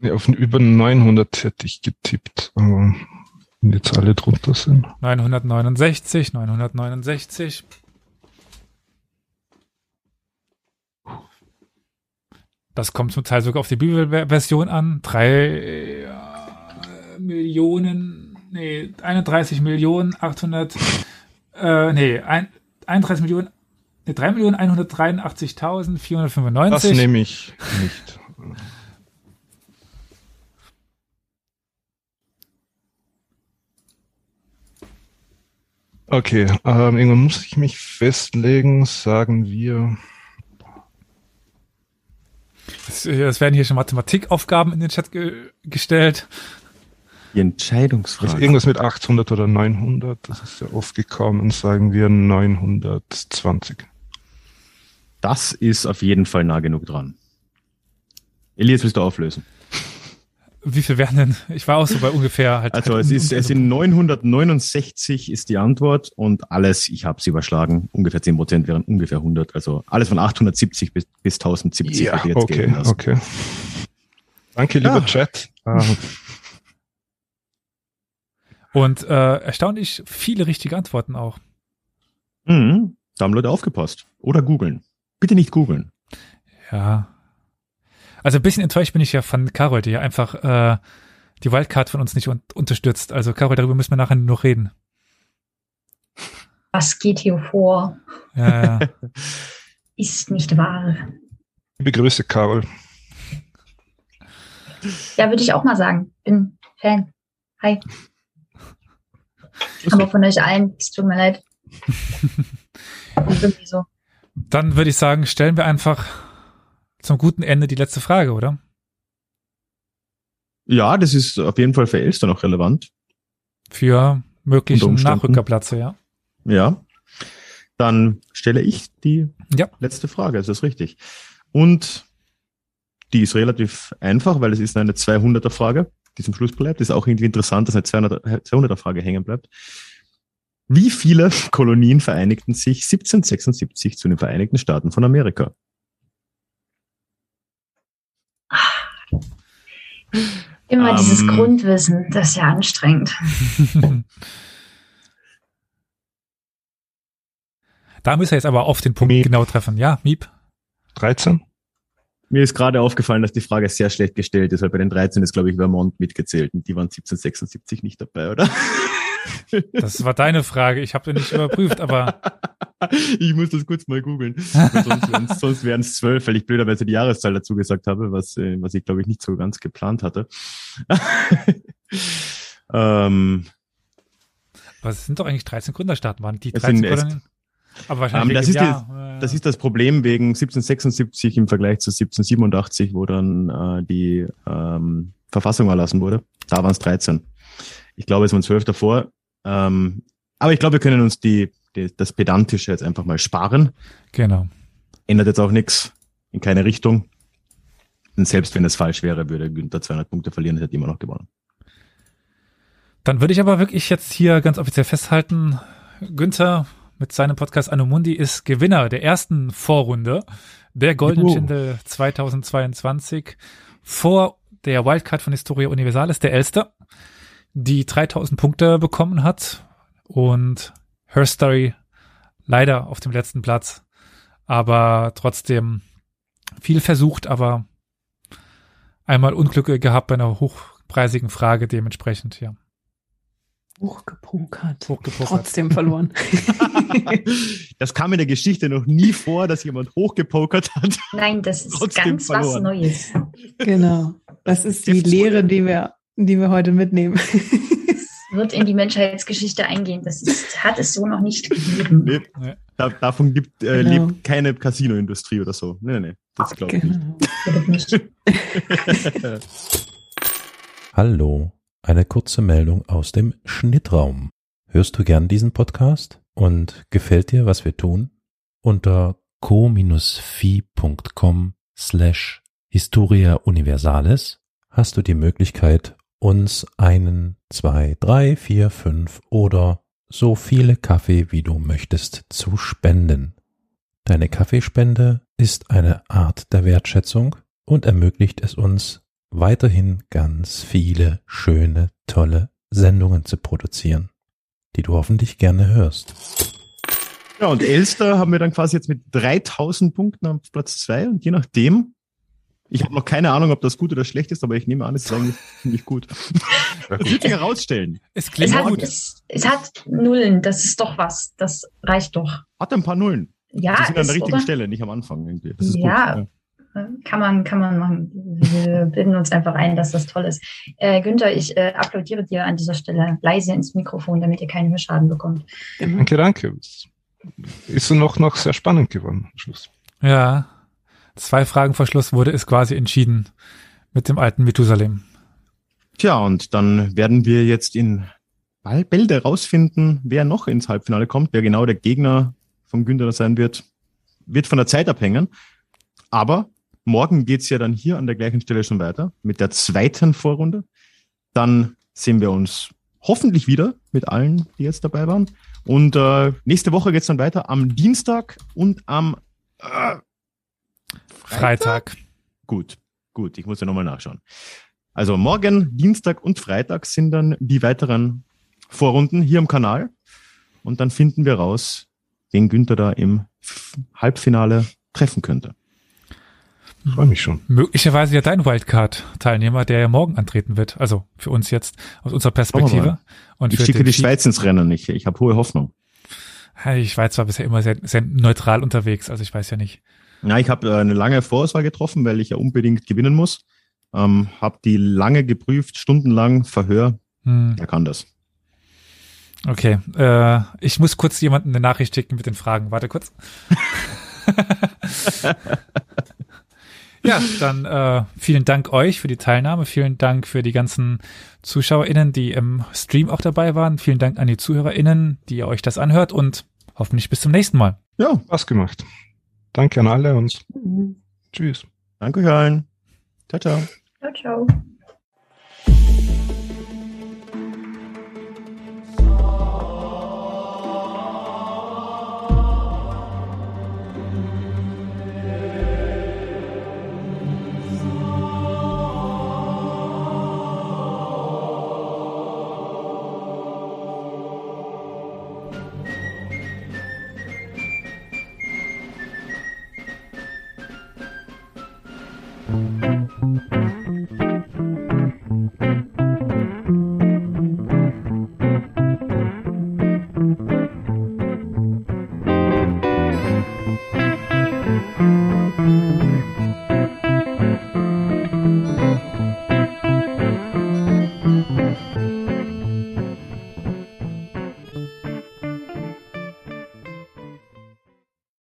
Ja, auf über 900 hätte ich getippt, aber wenn jetzt alle drunter sind. 969, 969. Das kommt zum Teil sogar auf die Bibelversion an. Drei äh, Millionen nee, 31 Millionen 800, äh, nee, ein, 31 Millionen, nee, 3 Millionen 183.495. Das nehme ich nicht. Okay, ähm, irgendwann muss ich mich festlegen, sagen wir. Es, es werden hier schon Mathematikaufgaben in den Chat ge gestellt. Die Entscheidungsfrage. Also irgendwas mit 800 oder 900, das ist ja oft gekommen, sagen wir 920. Das ist auf jeden Fall nah genug dran. Elias, willst du auflösen? Wie viel wären denn? Ich war auch so bei ungefähr halt. Also halt es ist, es sind 969 ist die Antwort und alles, ich habe es überschlagen, ungefähr 10 Prozent wären ungefähr 100. Also alles von 870 bis, bis 1070 Ja, jetzt okay, lassen. okay. Danke, lieber Ja. Chat. Ähm, *laughs* Und äh, erstaunlich viele richtige Antworten auch. Mhm. Da haben Leute aufgepasst. Oder googeln. Bitte nicht googeln. Ja. Also ein bisschen enttäuscht bin ich ja von Carol, die ja einfach äh, die Wildcard von uns nicht un unterstützt. Also Carol, darüber müssen wir nachher nur noch reden. Was geht hier vor? Ja, ja. *laughs* Ist nicht wahr. liebe Grüße, Carol. Ja, würde ich auch mal sagen. Bin Fan. Hi. Aber von euch allen, es tut mir leid. *laughs* So. Dann würde ich sagen, stellen wir einfach zum guten Ende die letzte Frage, oder? Ja, das ist auf jeden Fall für Elster noch relevant. Für möglichen. Nachrückerplätze, ja. Ja. Dann stelle ich die Ja. letzte Frage, ist das richtig? Und die ist relativ einfach, weil es ist eine 200er Frage, die zum Schluss bleibt. Ist auch irgendwie interessant, dass eine 200er, 200er Frage hängen bleibt. Wie viele Kolonien vereinigten sich 1776 zu den Vereinigten Staaten von Amerika? Immer Ähm. dieses Grundwissen, das ist ja anstrengend. *laughs* da müssen wir jetzt aber auf den Punkt Miep. genau treffen. Ja, Miep? 13? Mir ist gerade aufgefallen, dass die Frage sehr schlecht gestellt ist, weil bei den 13 ist, glaube ich, Vermont mitgezählt und die waren 1776 nicht dabei, oder? Das war deine Frage. Ich habe nicht überprüft, aber *laughs* Ich muss das kurz mal googeln. Sonst wären es *laughs* zwölf, weil ich blöderweise die Jahreszahl dazu gesagt habe, was, äh, was ich, glaube ich, nicht so ganz geplant hatte. *laughs* ähm, aber es sind doch eigentlich 13 Gründerstaaten, waren die Es 13 sind es- Kolonien? Aber wahrscheinlich Ähm, das ist Jahr. Ja, das ja. ist das Problem wegen 1776 im Vergleich zu 1787, wo dann äh, die ähm, Verfassung erlassen wurde. Da waren es 13. Ich glaube, es waren zwölf davor. Ähm, aber ich glaube, wir können uns die, die, das Pedantische jetzt einfach mal sparen. Genau. ändert jetzt auch nichts in keine Richtung. Und selbst wenn es falsch wäre, würde Günther 200 Punkte verlieren, hätte immer noch gewonnen. Dann würde ich aber wirklich jetzt hier ganz offiziell festhalten, Günther mit seinem Podcast Anomundi ist Gewinner der ersten Vorrunde der Golden Juhu. Schindel 2022 vor der Wildcard von Historia Universalis, der Elster, die 3000 Punkte bekommen hat und Her Story leider auf dem letzten Platz, aber trotzdem viel versucht, aber einmal Unglück gehabt bei einer hochpreisigen Frage dementsprechend, ja. Hochgepokert. Hochgepokert. Trotzdem verloren. *laughs* Das kam in der Geschichte noch nie vor, dass jemand hochgepokert hat. Nein, das ist Trotzdem ganz was verloren. Neues. genau. Das ist die. Lehre, die wir, die wir heute mitnehmen. Wird in die Menschheitsgeschichte eingehen. Das ist, hat es so noch nicht gegeben. Nee, davon gibt, äh, Genau. lebt keine Casino-Industrie oder so. Nee, nee, das glaube ich genau. Nicht. *laughs* *laughs* Hallo, eine kurze Meldung aus dem Schnittraum. Hörst du gern diesen Podcast und gefällt dir, was wir tun? Unter co-fi.com slash Historia Universalis hast du die Möglichkeit, uns einen, zwei, drei, vier, fünf oder so viele Kaffee, wie du möchtest, zu spenden. Deine Kaffeespende ist eine Art der Wertschätzung und ermöglicht es uns, weiterhin ganz viele schöne, tolle Sendungen zu produzieren, die du hoffentlich gerne hörst. Ja, und Elster haben wir dann quasi jetzt mit 3000 Punkten auf Platz zwei und je nachdem, Ich habe noch keine Ahnung, ob das gut oder schlecht ist, aber ich nehme an, es ist eigentlich ziemlich gut. Das wird sich herausstellen. Es klingt Es hat, gut. es, es hat Nullen, das ist doch was. Das reicht doch. Hat ein paar Nullen. Ja, die sind an der richtigen oder? Stelle, nicht am Anfang. Irgendwie. Das ist Ja. gut. Kann man, kann man machen. Wir bilden uns einfach ein, dass das toll ist. Äh, Günther, ich äh, applaudiere dir an dieser Stelle leise ins Mikrofon, damit ihr keinen Hörschaden bekommt. Danke, danke. Ist noch, noch sehr spannend geworden am Schluss. Ja. Zwei Fragen vor Schluss wurde es quasi entschieden mit dem alten Methusalem. Tja, und dann werden wir jetzt in Bälde rausfinden, wer noch ins Halbfinale kommt, wer genau der Gegner von Günther sein wird. Wird von der Zeit abhängen. Aber morgen geht's ja dann hier an der gleichen Stelle schon weiter mit der zweiten Vorrunde. Dann sehen wir uns hoffentlich wieder mit allen, die jetzt dabei waren. Und äh, nächste Woche geht's dann weiter am Dienstag und am äh, Freitag. Gut, gut, ich muss ja nochmal nachschauen. Also morgen, Dienstag und Freitag sind dann die weiteren Vorrunden hier im Kanal. Und dann finden wir raus, wen Günther da im Halbfinale treffen könnte. Freue mich schon. Möglicherweise ja dein Wildcard-Teilnehmer, der ja morgen antreten wird. Also für uns jetzt aus unserer Perspektive. Und Ich schicke die Schweiz ins Rennen. Ich, ich habe hohe Hoffnung. Ich war zwar bisher immer sehr, sehr neutral unterwegs, also ich weiß ja nicht. Ja, ich habe äh, eine lange Vorauswahl getroffen, weil ich ja unbedingt gewinnen muss. Ähm, habe die lange geprüft, stundenlang Verhör. Hm, Er kann das. okay, äh, ich muss kurz jemanden eine Nachricht schicken mit den Fragen. Warte kurz. *laughs* *laughs* ja, dann äh, vielen Dank euch für die Teilnahme. Vielen Dank für die ganzen ZuschauerInnen, die im Stream auch dabei waren. Vielen Dank an die ZuhörerInnen, die ihr euch das anhört und hoffentlich bis zum nächsten Mal. Ja, Spaß gemacht. Danke an alle und tschüss. danke euch allen. Ciao, ciao. Ciao, ciao.